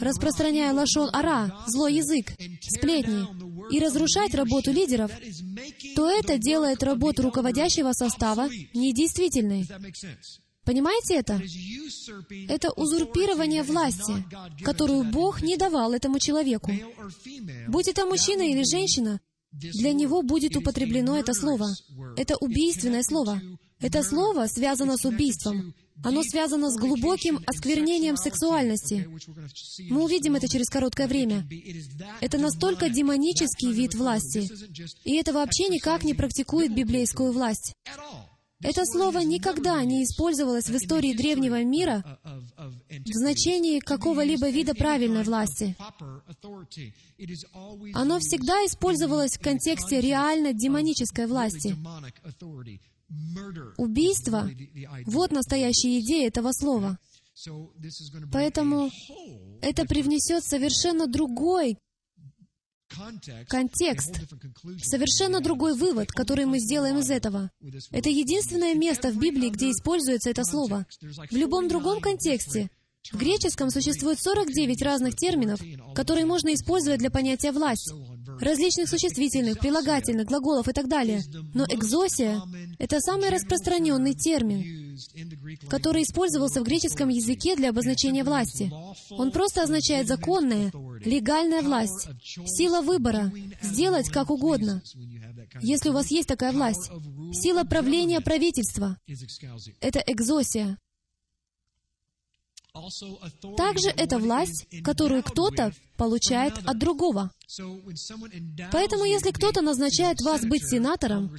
распространяя лашон ара, злой язык, сплетни, и разрушать работу лидеров, то это делает работу руководящего состава недействительной. Понимаете это? Это узурпирование власти, которую Бог не давал этому человеку. Будь это мужчина или женщина, для него будет употреблено это слово. Это убийственное слово. Это слово связано с убийством. Оно связано с глубоким осквернением сексуальности. Мы увидим это через короткое время. Это настолько демонический вид власти. И это вообще никак не практикует библейскую власть. Это слово никогда не использовалось в истории древнего мира в значении какого-либо вида правильной власти. Оно всегда использовалось в контексте реально демонической власти. Убийство — вот настоящая идея этого слова. Поэтому это привнесет совершенно другой контекст, совершенно другой вывод, который мы сделаем из этого. Это единственное место в Библии, где используется это слово. В любом другом контексте в греческом существует 49 разных терминов, которые можно использовать для понятия «власть», различных существительных, прилагательных, глаголов и так далее. Но экзосия — это самый распространенный термин, который использовался в греческом языке для обозначения власти. Он просто означает законная, легальная власть, сила выбора, сделать как угодно. Если у вас есть такая власть, сила правления правительства — это экзосия. Также это власть, которую кто-то получает от другого. Поэтому, если кто-то назначает вас быть сенатором,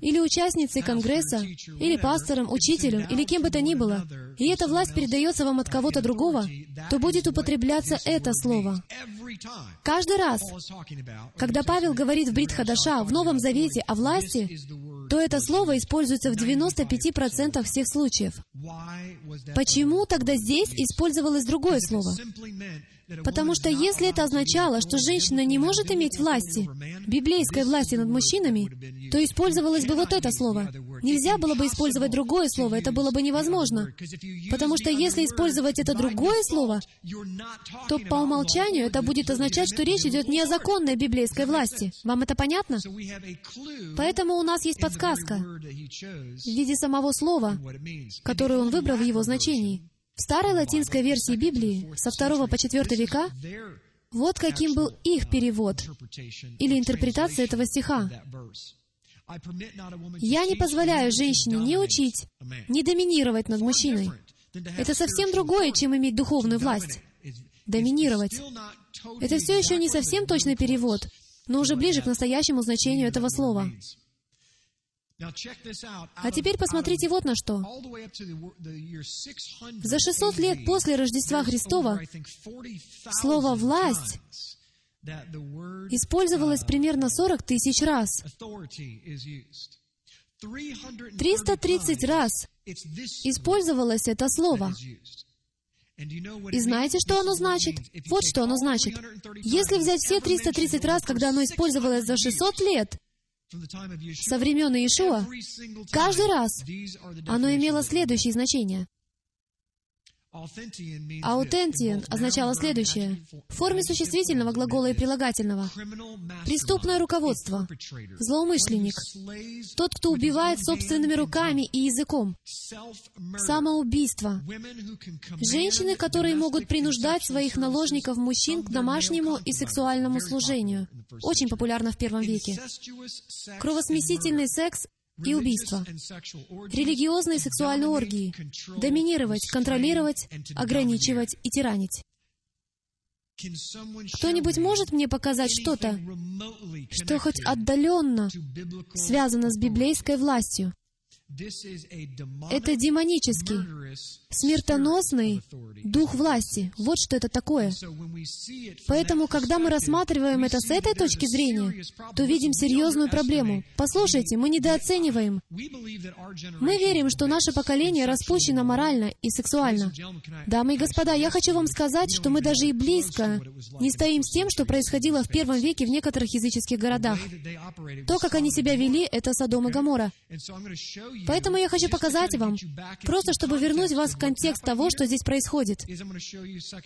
или участницей Конгресса, или пастором, учителем, или кем бы то ни было, и эта власть передается вам от кого-то другого, то будет употребляться это слово. Каждый раз, когда Павел говорит в Бритхадаша, в Новом Завете о власти, то это слово используется в 95% всех случаев. Почему тогда здесь использовалось другое слово? Потому что если это означало, что женщина не может иметь власти, библейской власти над мужчинами, то использовалось бы вот это слово. Нельзя было бы использовать другое слово, это было бы невозможно. Потому что если использовать это другое слово, то по умолчанию это будет означать, что речь идет не о законной библейской власти. Вам это понятно? Поэтому у нас есть подсказка в виде самого слова, которое он выбрал в его значении. В старой латинской версии Библии со второго по четвертый века вот каким был их перевод или интерпретация этого стиха. «Я не позволяю женщине ни учить, ни доминировать над мужчиной». Это совсем другое, чем иметь духовную власть. Доминировать. Это все еще не совсем точный перевод, но уже ближе к настоящему значению этого слова. А теперь посмотрите вот на что. За 600 лет после Рождества Христова слово «власть» использовалось примерно 40 тысяч раз. 330 раз использовалось это слово. И знаете, что оно значит? Вот что оно значит. Если взять все 330 раз, когда оно использовалось за 600 лет, со времен Иешуа, каждый раз оно имело следующее значение. Аутентиен означало следующее. В форме существительного глагола и прилагательного. Преступное руководство. Злоумышленник. Тот, кто убивает собственными руками и языком. Самоубийство. Женщины, которые могут принуждать своих наложников мужчин к домашнему и сексуальному служению. Очень популярно в первом веке. Кровосмесительный секс и убийства, религиозные сексуальные оргии, доминировать, контролировать, ограничивать и тиранить. Кто-нибудь может мне показать что-то, что хоть отдаленно связано с библейской властью? Это демонический, смертоносный дух власти. Вот что это такое. Поэтому, когда мы рассматриваем это с этой точки зрения, то видим серьезную проблему. Послушайте, мы недооцениваем. Мы верим, что наше поколение распущено морально и сексуально. Дамы и господа, я хочу вам сказать, что мы даже и близко не стоим с тем, что происходило в первом веке в некоторых языческих городах. То, как они себя вели, это Содом и Гамора. Поэтому я хочу показать вам, просто чтобы вернуть вас в контекст того, что здесь происходит.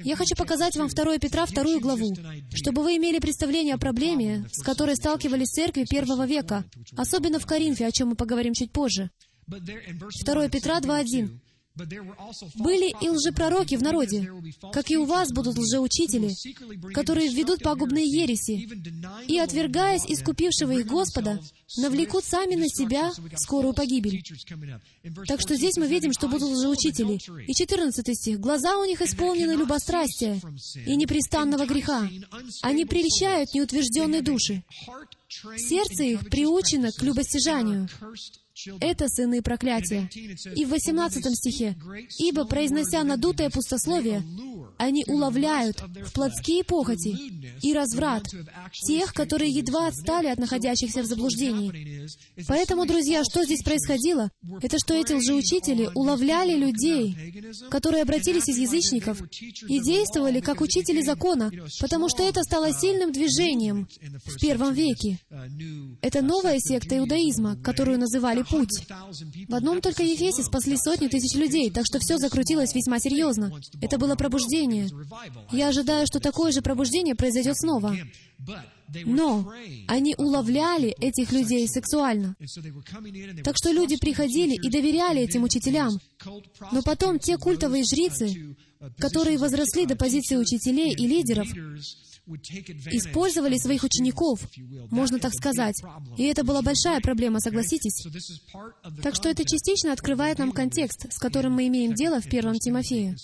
Я хочу показать вам 2 Петра, вторую главу, чтобы вы имели представление о проблеме, с которой сталкивались церкви первого века, особенно в Коринфе, о чем мы поговорим чуть позже. 2 Петра 2.1. Были и лжепророки в народе, как и у вас будут лжеучители, которые введут пагубные ереси, и, отвергаясь искупившего их Господа, навлекут сами на себя скорую погибель. Так что здесь мы видим, что будут лжеучители. И 14 стих. «Глаза у них исполнены любострастия и непрестанного греха. Они прельщают неутвержденные души. Сердце их приучено к любостяжанию. Это сыны проклятия. И в 18 стихе, «Ибо, произнося надутое пустословие, они уловляют в плотские похоти и разврат тех, которые едва отстали от находящихся в заблуждении. Поэтому, друзья, что здесь происходило? Это что эти лжеучители уловляли людей, которые обратились из язычников и действовали как учители закона, потому что это стало сильным движением в первом веке. Это новая секта иудаизма, которую называли «Путь». В одном только Ефесе спасли сотни тысяч людей, так что все закрутилось весьма серьезно. Это было пробуждение. Я ожидаю, что такое же пробуждение произойдет снова. Но они уловляли этих людей сексуально. Так что люди приходили и доверяли этим учителям. Но потом те культовые жрицы, которые возросли до позиции учителей и лидеров, использовали своих учеников, можно так сказать. И это была большая проблема, согласитесь? Так что это частично открывает нам контекст, с которым мы имеем дело в первом Тимофею.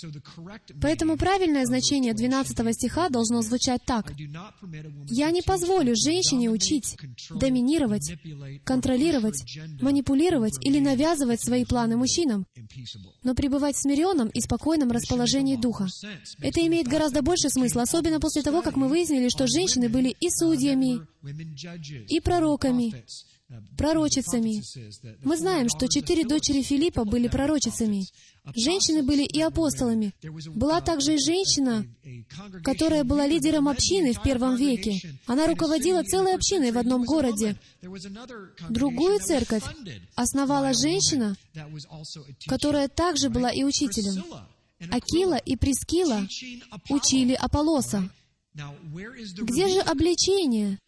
Поэтому правильное значение 12 стиха должно звучать так. «Я не позволю женщине учить, доминировать, контролировать, манипулировать или навязывать свои планы мужчинам, но пребывать в смиренном и спокойном расположении духа». Это имеет гораздо больше смысла, особенно после того, как мы выяснили, что женщины были и судьями, и пророками, пророчицами. Мы знаем, что четыре дочери Филиппа были пророчицами. Женщины были и апостолами. Была также и женщина, которая была лидером общины в первом веке. Она руководила целой общиной в одном городе. Другую церковь основала женщина, которая также была и учителем. Акила и Прескила учили Аполлоса. Где же обличение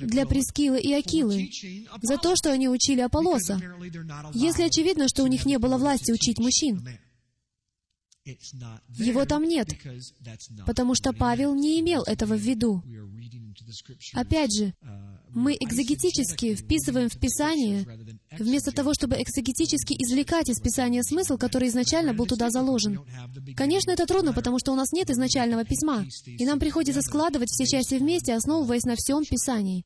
для Прескилы и Акилы за то, что они учили Аполлоса, если очевидно, что у них не было власти учить мужчин? Его там нет, потому что Павел не имел этого в виду. Опять же, мы экзегетически вписываем в Писание, вместо того, чтобы экзегетически извлекать из Писания смысл, который изначально был туда заложен. Конечно, это трудно, потому что у нас нет изначального письма, и нам приходится складывать все части вместе, основываясь на всем Писании.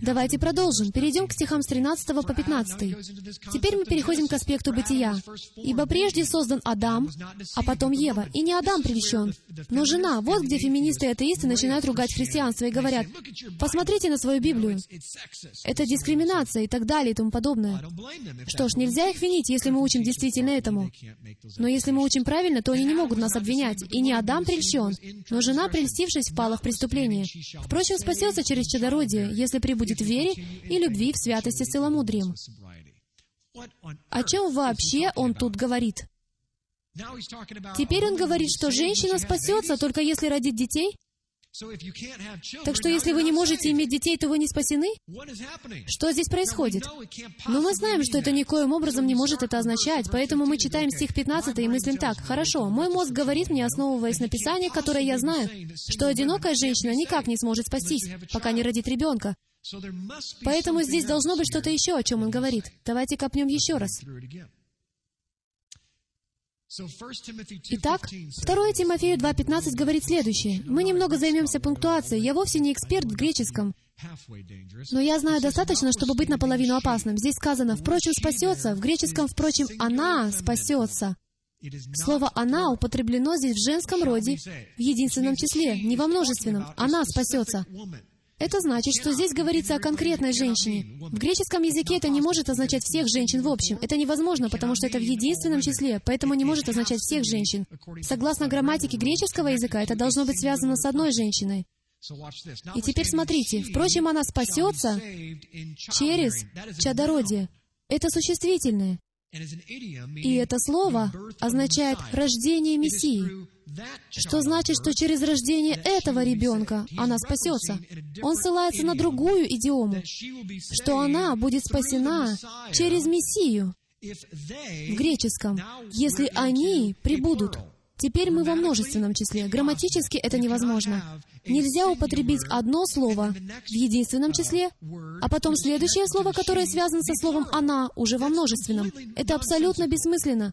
Давайте продолжим. Перейдем к стихам с 13 по 15. Теперь мы переходим к аспекту бытия. «Ибо прежде создан Адам, а потом Ева. И не Адам прельщен, но жена». Вот где феминисты и атеисты начинают ругать христианство и говорят, «Посмотрите на свою Библию. Это дискриминация и так далее и тому подобное». Что ж, нельзя их винить, если мы учим действительно этому. Но если мы учим правильно, то они не могут нас обвинять. И не Адам прельщен, но жена, прельстившись, впала в преступление. Впрочем, спасется через чадородие, если прибудет в вере и любви в святости с целомудрием. О чем вообще он тут говорит? Теперь он говорит, что женщина спасется только если родит детей? Так что если вы не можете иметь детей, то вы не спасены? Что здесь происходит? Но мы знаем, что это никоим образом не может это означать, поэтому мы читаем стих 15 и мыслим так. Хорошо, мой мозг говорит мне, основываясь на Писании, которое я знаю, что одинокая женщина никак не сможет спастись, пока не родит ребенка. Поэтому здесь должно быть что-то еще, о чем он говорит. Давайте копнем еще раз. Итак, 2 Тимофею 2.15 говорит следующее. Мы немного займемся пунктуацией. Я вовсе не эксперт в греческом, но я знаю достаточно, чтобы быть наполовину опасным. Здесь сказано «впрочем спасется», в греческом «впрочем она спасется». Слово «она» употреблено здесь в женском роде, в единственном числе, не во множественном. «Она спасется». Это значит, что здесь говорится о конкретной женщине. В греческом языке это не может означать всех женщин в общем. Это невозможно, потому что это в единственном числе, поэтому не может означать всех женщин. Согласно грамматике греческого языка, это должно быть связано с одной женщиной. И теперь смотрите. Впрочем, она спасется через чадородие. Это существительное. И это слово означает «рождение Мессии», что значит, что через рождение этого ребенка она спасется. Он ссылается на другую идиому, что она будет спасена через Мессию. в греческом. Если они прибудут, Теперь мы во множественном числе. Грамматически это невозможно. Нельзя употребить одно слово в единственном числе, а потом следующее слово, которое связано со словом «она», уже во множественном. Это абсолютно бессмысленно.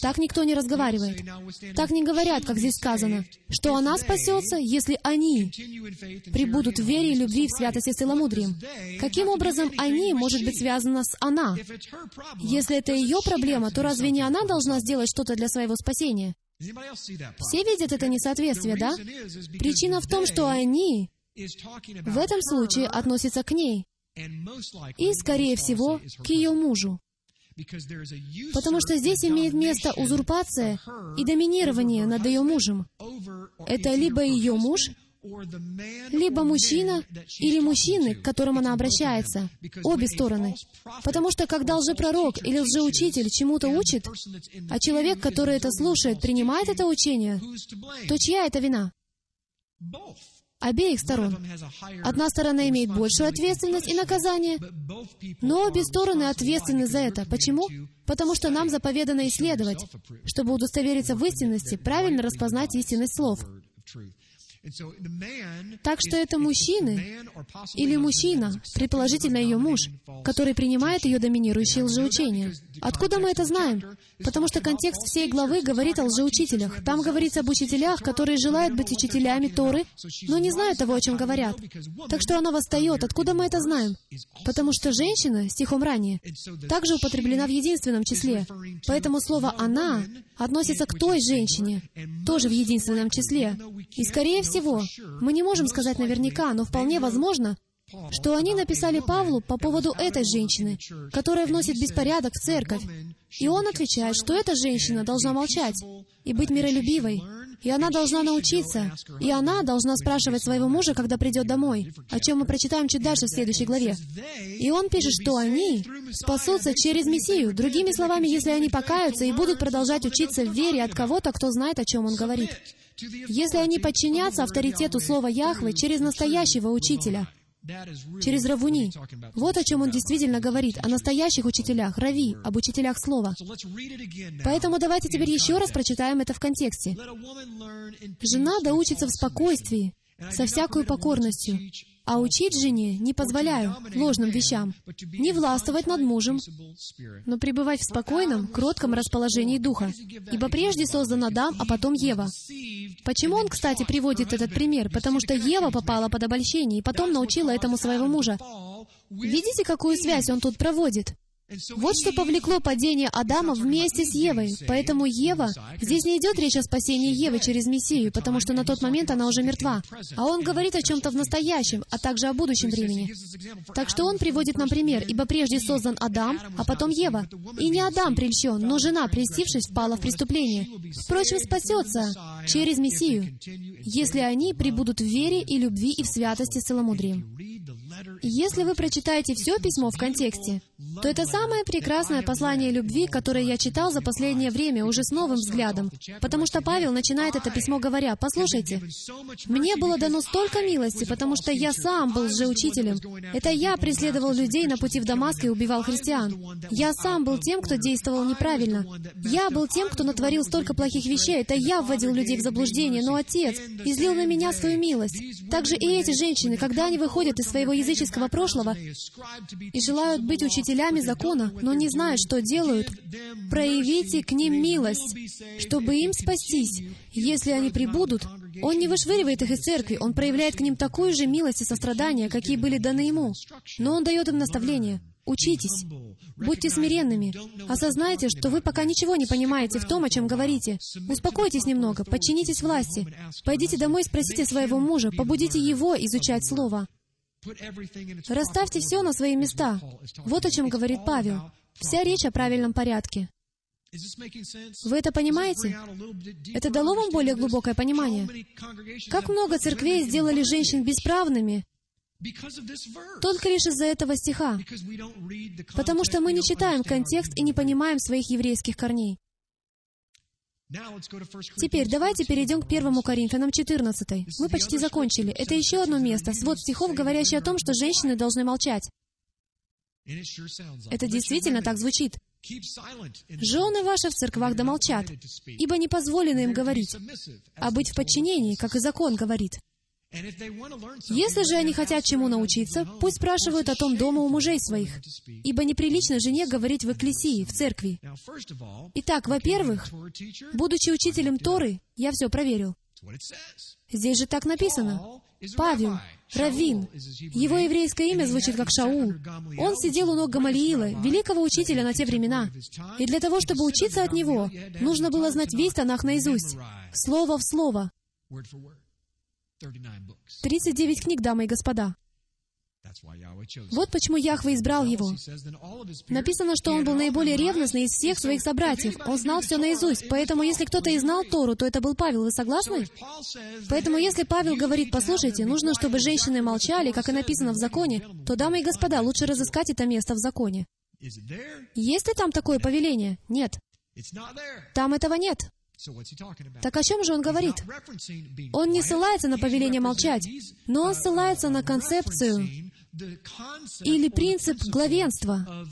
Так никто не разговаривает. Так не говорят, как здесь сказано, что она спасется, если они прибудут в вере и любви, в святости с целомудрием. Каким образом «они» может быть связано с «она»? Если это ее проблема, то разве не она должна сделать что-то для своего спасения? Все видят это несоответствие, да? Причина в том, что они в этом случае относятся к ней и, скорее всего, к ее мужу. Потому что здесь имеет место узурпация и доминирование над ее мужем. Это либо ее муж, либо мужчина или мужчины, к которым она обращается, обе стороны. Потому что когда лжепророк или лжеучитель чему-то учит, а человек, который это слушает, принимает это учение, то чья это вина? Обеих сторон. Одна сторона имеет большую ответственность и наказание, но обе стороны ответственны за это. Почему? Потому что нам заповедано исследовать, чтобы удостовериться в истинности, правильно распознать истинность слов. Так что это мужчины или мужчина, предположительно ее муж, который принимает ее доминирующее лжеучение. Откуда мы это знаем? Потому что контекст всей главы говорит о лжеучителях. Там говорится об учителях, которые желают быть учителями Торы, но не знают того, о чем говорят. Так что она восстает. Откуда мы это знаем? Потому что женщина, стихом ранее, также употреблена в единственном числе. Поэтому слово «она» относится к той женщине, тоже в единственном числе. И, скорее всего, мы не можем сказать наверняка, но вполне возможно, что они написали Павлу по поводу этой женщины, которая вносит беспорядок в церковь. И он отвечает, что эта женщина должна молчать и быть миролюбивой, и она должна научиться, и она должна спрашивать своего мужа, когда придет домой, о чем мы прочитаем чуть дальше в следующей главе. И он пишет, что они спасутся через Мессию. Другими словами, если они покаются и будут продолжать учиться в вере от кого-то, кто знает, о чем он говорит. Если они подчинятся авторитету слова Яхвы через настоящего учителя — через Равуни. Вот о чем он действительно говорит, о настоящих учителях, Рави, об учителях слова. Поэтому давайте теперь еще раз прочитаем это в контексте. Жена доучится в спокойствии, со всякой покорностью, а учить жене не позволяю ложным вещам, не властвовать над мужем, но пребывать в спокойном, кротком расположении духа. Ибо прежде создан Адам, а потом Ева. Почему он, кстати, приводит этот пример? Потому что Ева попала под обольщение и потом научила этому своего мужа. Видите, какую связь он тут проводит? Вот что повлекло падение Адама вместе с Евой. Поэтому Ева... Здесь не идет речь о спасении Евы через Мессию, потому что на тот момент она уже мертва. А он говорит о чем-то в настоящем, а также о будущем времени. Так что он приводит нам пример, ибо прежде создан Адам, а потом Ева. И не Адам прельщен, но жена, прельстившись, впала в преступление. Впрочем, спасется через Мессию, если они прибудут в вере и любви и в святости с целомудрием. Если вы прочитаете все письмо в контексте, то это самое прекрасное послание любви, которое я читал за последнее время уже с новым взглядом, потому что Павел начинает это письмо говоря, «Послушайте, мне было дано столько милости, потому что я сам был лжеучителем. Это я преследовал людей на пути в Дамаск и убивал христиан. Я сам был тем, кто действовал неправильно. Я был тем, кто натворил столько плохих вещей. Это я вводил людей в заблуждение, но Отец излил на меня свою милость. Также и эти женщины, когда они выходят из своего языческого прошлого и желают быть учителями закона, но не знают, что делают, проявите к ним милость, чтобы им спастись. Если они прибудут, он не вышвыривает их из церкви, он проявляет к ним такую же милость и сострадание, какие были даны ему. Но он дает им наставление. Учитесь. Будьте смиренными. Осознайте, что вы пока ничего не понимаете в том, о чем говорите. Успокойтесь немного, подчинитесь власти. Пойдите домой и спросите своего мужа, побудите его изучать Слово. Расставьте все на свои места. Вот о чем говорит Павел. Вся речь о правильном порядке. Вы это понимаете? Это дало вам более глубокое понимание? Как много церквей сделали женщин бесправными только лишь из-за этого стиха, потому что мы не читаем контекст и не понимаем своих еврейских корней. Теперь давайте перейдем к 1 Коринфянам 14. Мы почти закончили. Это еще одно место, свод стихов, говорящий о том, что женщины должны молчать. Это действительно так звучит. Жены ваши в церквах да молчат, ибо не позволено им говорить, а быть в подчинении, как и закон говорит. Если же они хотят чему научиться, пусть спрашивают о том дома у мужей своих, ибо неприлично жене говорить в экклесии, в церкви. Итак, во-первых, будучи учителем Торы, я все проверил. Здесь же так написано. Павел, Равин. Его еврейское имя звучит как Шаул. Он сидел у ног Гамалиила, великого учителя на те времена. И для того, чтобы учиться от него, нужно было знать весь Танах наизусть, слово в слово. 39 книг, дамы и господа. Вот почему Яхве избрал его. Написано, что он был наиболее ревностный из всех своих собратьев. Он знал все наизусть. Поэтому, если кто-то и знал Тору, то это был Павел. Вы согласны? Поэтому, если Павел говорит, послушайте, нужно, чтобы женщины молчали, как и написано в законе, то, дамы и господа, лучше разыскать это место в законе. Есть ли там такое повеление? Нет. Там этого нет. Так о чем же он говорит? Он не ссылается на повеление молчать, но он ссылается на концепцию или принцип главенства,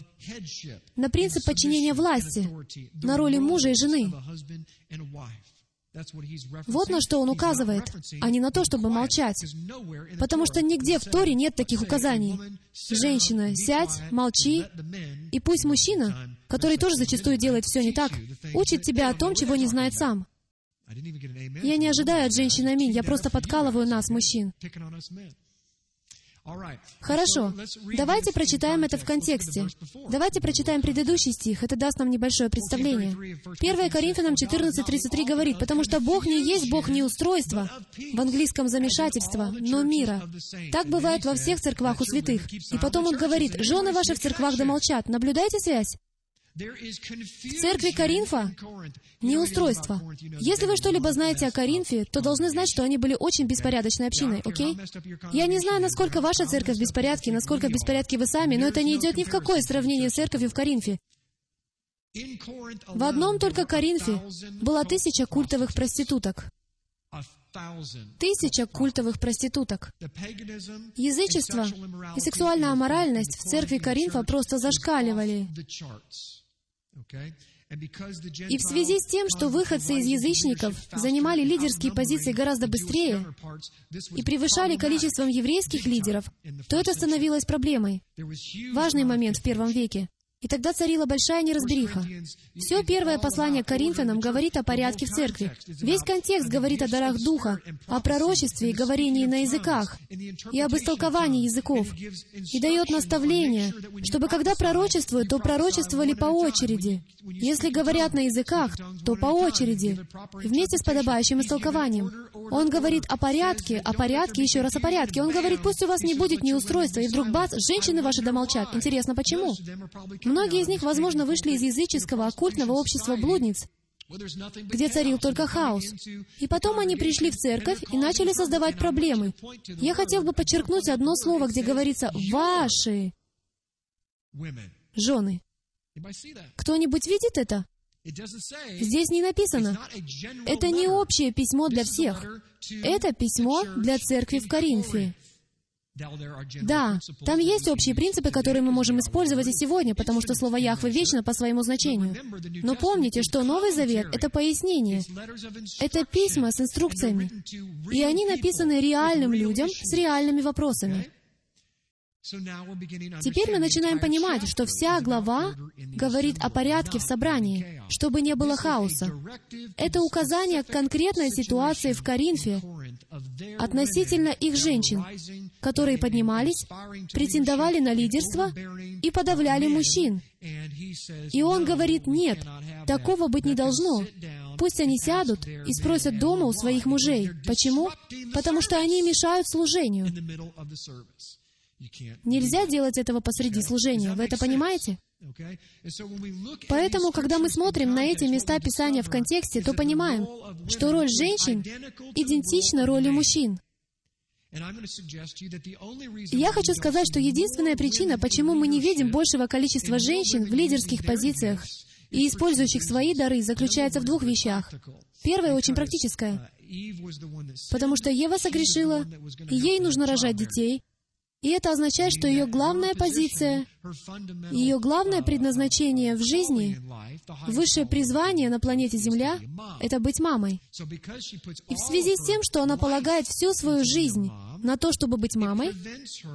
на принцип подчинения власти, на роли мужа и жены. Вот на что он указывает, а не на то, чтобы молчать. Потому что нигде в Торе нет таких указаний. Женщина, сядь, молчи, и пусть мужчина, который тоже зачастую делает все не так, учит тебя о том, чего не знает сам. Я не ожидаю от женщин аминь, я просто подкалываю нас, мужчин. Хорошо. Давайте прочитаем это в контексте. Давайте прочитаем предыдущий стих. Это даст нам небольшое представление. 1 Коринфянам 14.33 говорит, «Потому что Бог не есть Бог не устройства, в английском замешательства, но мира. Так бывает во всех церквах у святых». И потом он говорит, «Жены ваши в церквах да молчат». Наблюдайте связь? В церкви Коринфа не устройство. Если вы что-либо знаете о Коринфе, то должны знать, что они были очень беспорядочной общиной, окей? Я не знаю, насколько ваша церковь в беспорядке, насколько в беспорядке вы сами, но это не идет ни в какое сравнение с церковью в Коринфе. В одном только Коринфе было тысяча культовых проституток. Тысяча культовых проституток. Язычество и сексуальная аморальность в церкви Коринфа просто зашкаливали. И в связи с тем, что выходцы из язычников занимали лидерские позиции гораздо быстрее и превышали количеством еврейских лидеров, то это становилось проблемой. Важный момент в первом веке. И тогда царила большая неразбериха. Все первое послание к Коринфянам говорит о порядке в церкви. Весь контекст говорит о дарах Духа, о пророчестве и говорении на языках, и об истолковании языков, и дает наставление, чтобы когда пророчествуют, то пророчествовали по очереди. Если говорят на языках, то по очереди, вместе с подобающим истолкованием. Он говорит о порядке, о порядке, еще раз о порядке. Он говорит, пусть у вас не будет неустройства, и вдруг бац, женщины ваши домолчат. Интересно, почему? Многие из них, возможно, вышли из языческого оккультного общества блудниц, где царил только хаос. И потом они пришли в церковь и начали создавать проблемы. Я хотел бы подчеркнуть одно слово, где говорится «ваши» жены. Кто-нибудь видит это? Здесь не написано. Это не общее письмо для всех. Это письмо для церкви в Коринфе. Да, там есть общие принципы, которые мы можем использовать и сегодня, потому что слово Яхве вечно по своему значению. Но помните, что Новый Завет — это пояснение. Это письма с инструкциями. И они написаны реальным людям с реальными вопросами. Теперь мы начинаем понимать, что вся глава говорит о порядке в собрании, чтобы не было хаоса. Это указание к конкретной ситуации в Коринфе относительно их женщин, которые поднимались, претендовали на лидерство и подавляли мужчин. И он говорит, нет, такого быть не должно. Пусть они сядут и спросят дома у своих мужей. Почему? Потому что они мешают служению. Нельзя делать этого посреди служения. Вы это понимаете? Поэтому, когда мы смотрим на эти места Писания в контексте, то понимаем, что роль женщин идентична роли мужчин. Я хочу сказать, что единственная причина, почему мы не видим большего количества женщин в лидерских позициях и использующих свои дары, заключается в двух вещах. Первое очень практическое. Потому что Ева согрешила, и ей нужно рожать детей, и это означает, что ее главная позиция Ее главное предназначение в жизни, высшее призвание на планете Земля — это быть мамой. И в связи с тем, что она полагает всю свою жизнь на то, чтобы быть мамой,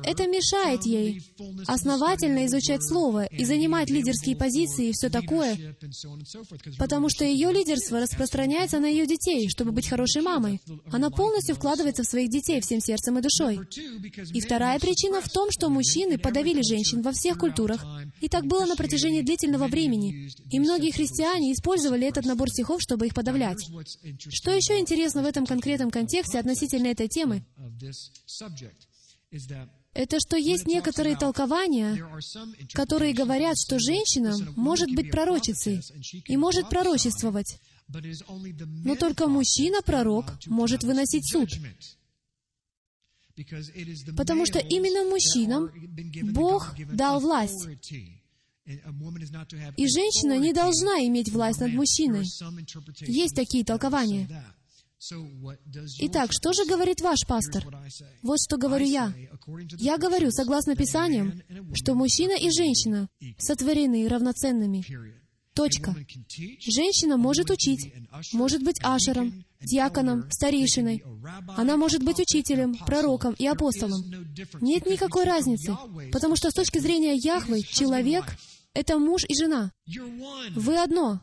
это мешает ей основательно изучать Слово и занимать лидерские позиции и все такое, потому что ее лидерство распространяется на ее детей, чтобы быть хорошей мамой. Она полностью вкладывается в своих детей всем сердцем и душой. И вторая причина в том, что мужчины подавили женщин во всех культурах, и так было на протяжении длительного времени. И многие христиане использовали этот набор стихов, чтобы их подавлять. Что еще интересно в этом конкретном контексте относительно этой темы? Это что есть некоторые толкования, которые говорят, что женщина может быть пророчицей и может пророчествовать, но только мужчина-пророк может выносить суд. Потому что именно мужчинам Бог дал власть. И женщина не должна иметь власть над мужчиной. Есть такие толкования. Итак, что же говорит ваш пастор? Вот что говорю я. Я говорю, согласно Писаниям, что мужчина и женщина сотворены равноценными. Точка. Женщина может учить, может быть ашером, диаконом, старейшиной. Она может быть учителем, пророком и апостолом. Нет никакой разницы, потому что с точки зрения Яхвы человек это муж и жена. Вы одно.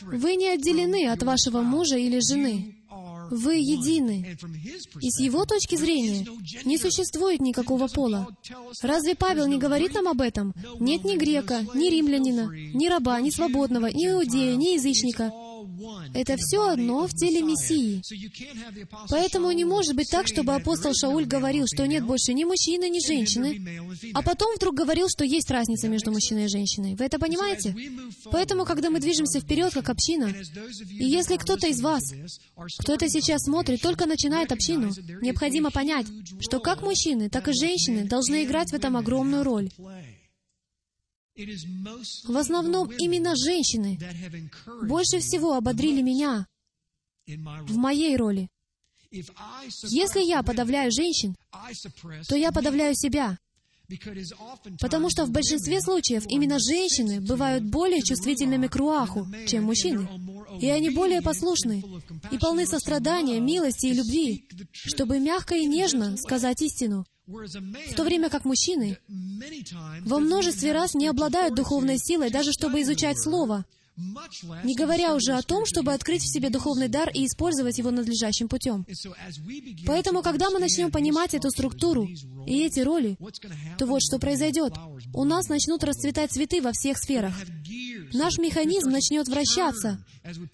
Вы не отделены от вашего мужа или жены. Вы едины. И с его точки зрения не существует никакого пола. Разве Павел не говорит нам об этом? Нет ни грека, ни римлянина, ни раба, ни свободного, ни иудея, ни язычника. Это все одно в теле Мессии. Поэтому не может быть так, чтобы апостол Шауль говорил, что нет больше ни мужчины, ни женщины, а потом вдруг говорил, что есть разница между мужчиной и женщиной. Вы это понимаете? Поэтому, когда мы движемся вперед, как община, и если кто-то из вас, кто это сейчас смотрит, только начинает общину, необходимо понять, что как мужчины, так и женщины должны играть в этом огромную роль. В основном именно женщины больше всего ободрили меня в моей роли. Если я подавляю женщин, то я подавляю себя. Потому что в большинстве случаев именно женщины бывают более чувствительными к руаху, чем мужчины. И они более послушны и полны сострадания, милости и любви, чтобы мягко и нежно сказать истину. В то время как мужчины во множестве раз не обладают духовной силой, даже чтобы изучать Слово, не говоря уже о том, чтобы открыть в себе духовный дар и использовать его надлежащим путем. Поэтому, когда мы начнем понимать эту структуру и эти роли, то вот что произойдет. У нас начнут расцветать цветы во всех сферах. Наш механизм начнет вращаться,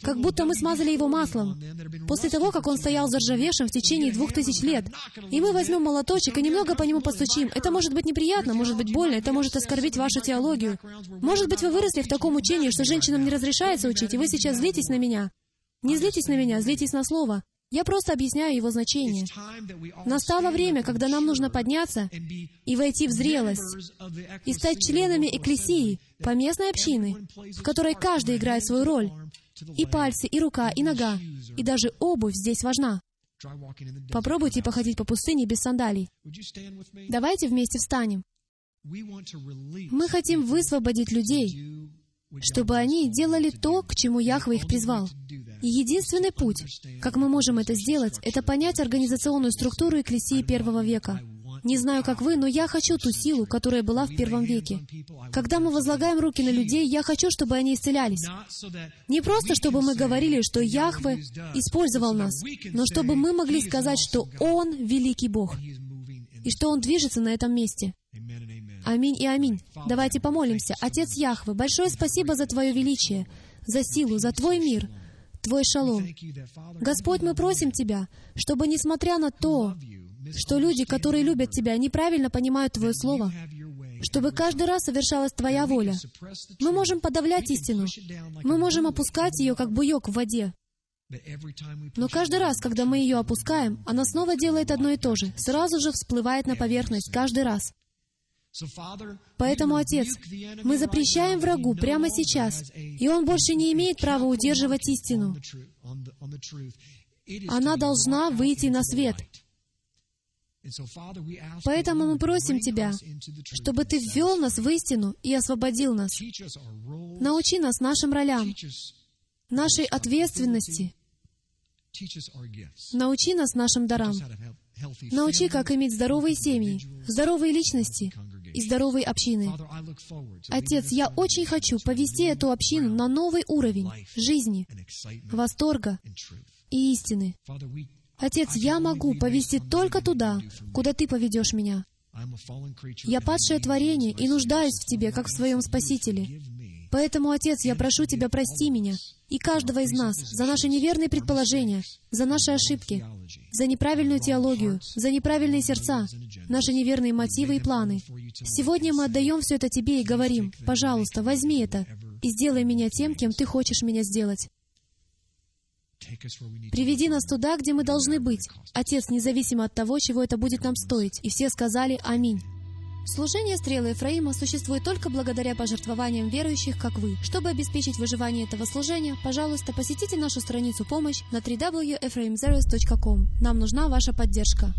как будто мы смазали его маслом, после того, как он стоял заржавевшим в течение двух тысяч лет. И мы возьмем молоточек и немного по нему постучим. Это может быть неприятно, может быть больно, это может оскорбить вашу теологию. Может быть, вы выросли в таком учении, что женщинам не разрешается учить, и вы сейчас злитесь на меня. Не злитесь на меня, злитесь на Слово. Я просто объясняю его значение. Настало время, когда нам нужно подняться и войти в зрелость, и стать членами экклесии, поместной общины, в которой каждый играет свою роль. И пальцы, и рука, и нога, и даже обувь здесь важна. Попробуйте походить по пустыне без сандалий. Давайте вместе встанем. Мы хотим высвободить людей, чтобы они делали то, к чему Яхва их призвал. И единственный путь, как мы можем это сделать, это понять организационную структуру Экклесии первого века. Не знаю, как вы, но я хочу ту силу, которая была в первом веке. Когда мы возлагаем руки на людей, я хочу, чтобы они исцелялись. Не просто, чтобы мы говорили, что Яхве использовал нас, но чтобы мы могли сказать, что Он — великий Бог, и что Он движется на этом месте. Аминь и аминь. Давайте помолимся. Отец Яхвы, большое спасибо за Твое величие, за силу, за Твой мир, Твой шалом. Господь, мы просим Тебя, чтобы, несмотря на то, что люди, которые любят Тебя, неправильно понимают Твое Слово, чтобы каждый раз совершалась Твоя воля. Мы можем подавлять истину. Мы можем опускать ее, как буек в воде. Но каждый раз, когда мы ее опускаем, она снова делает одно и то же, сразу же всплывает на поверхность, каждый раз. Поэтому, Отец, мы запрещаем врагу прямо сейчас, и он больше не имеет права удерживать истину. Она должна выйти на свет. Поэтому мы просим Тебя, чтобы Ты ввел нас в истину и освободил нас. Научи нас нашим ролям, нашей ответственности. Научи нас нашим дарам. Научи, как иметь здоровые семьи, здоровые личности и здоровые общины. Отец, я очень хочу повести эту общину на новый уровень жизни, восторга и истины. Отец, я могу повести только туда, куда Ты поведешь меня. Я падшее творение и нуждаюсь в Тебе, как в своем Спасителе. Поэтому, Отец, я прошу Тебя, прости меня и каждого из нас за наши неверные предположения, за наши ошибки, за неправильную теологию, за неправильные сердца, наши неверные мотивы и планы. Сегодня мы отдаем все это Тебе и говорим, пожалуйста, возьми это и сделай меня тем, кем Ты хочешь меня сделать. Приведи нас туда, где мы должны быть, Отец, независимо от того, чего это будет нам стоить. И все сказали «Аминь». Служение стрелы Ефраима существует только благодаря пожертвованиям верующих, как вы. Чтобы обеспечить выживание этого служения, пожалуйста, посетите нашу страницу «Помощь» на www.ephraimzeros.com. Нам нужна ваша поддержка.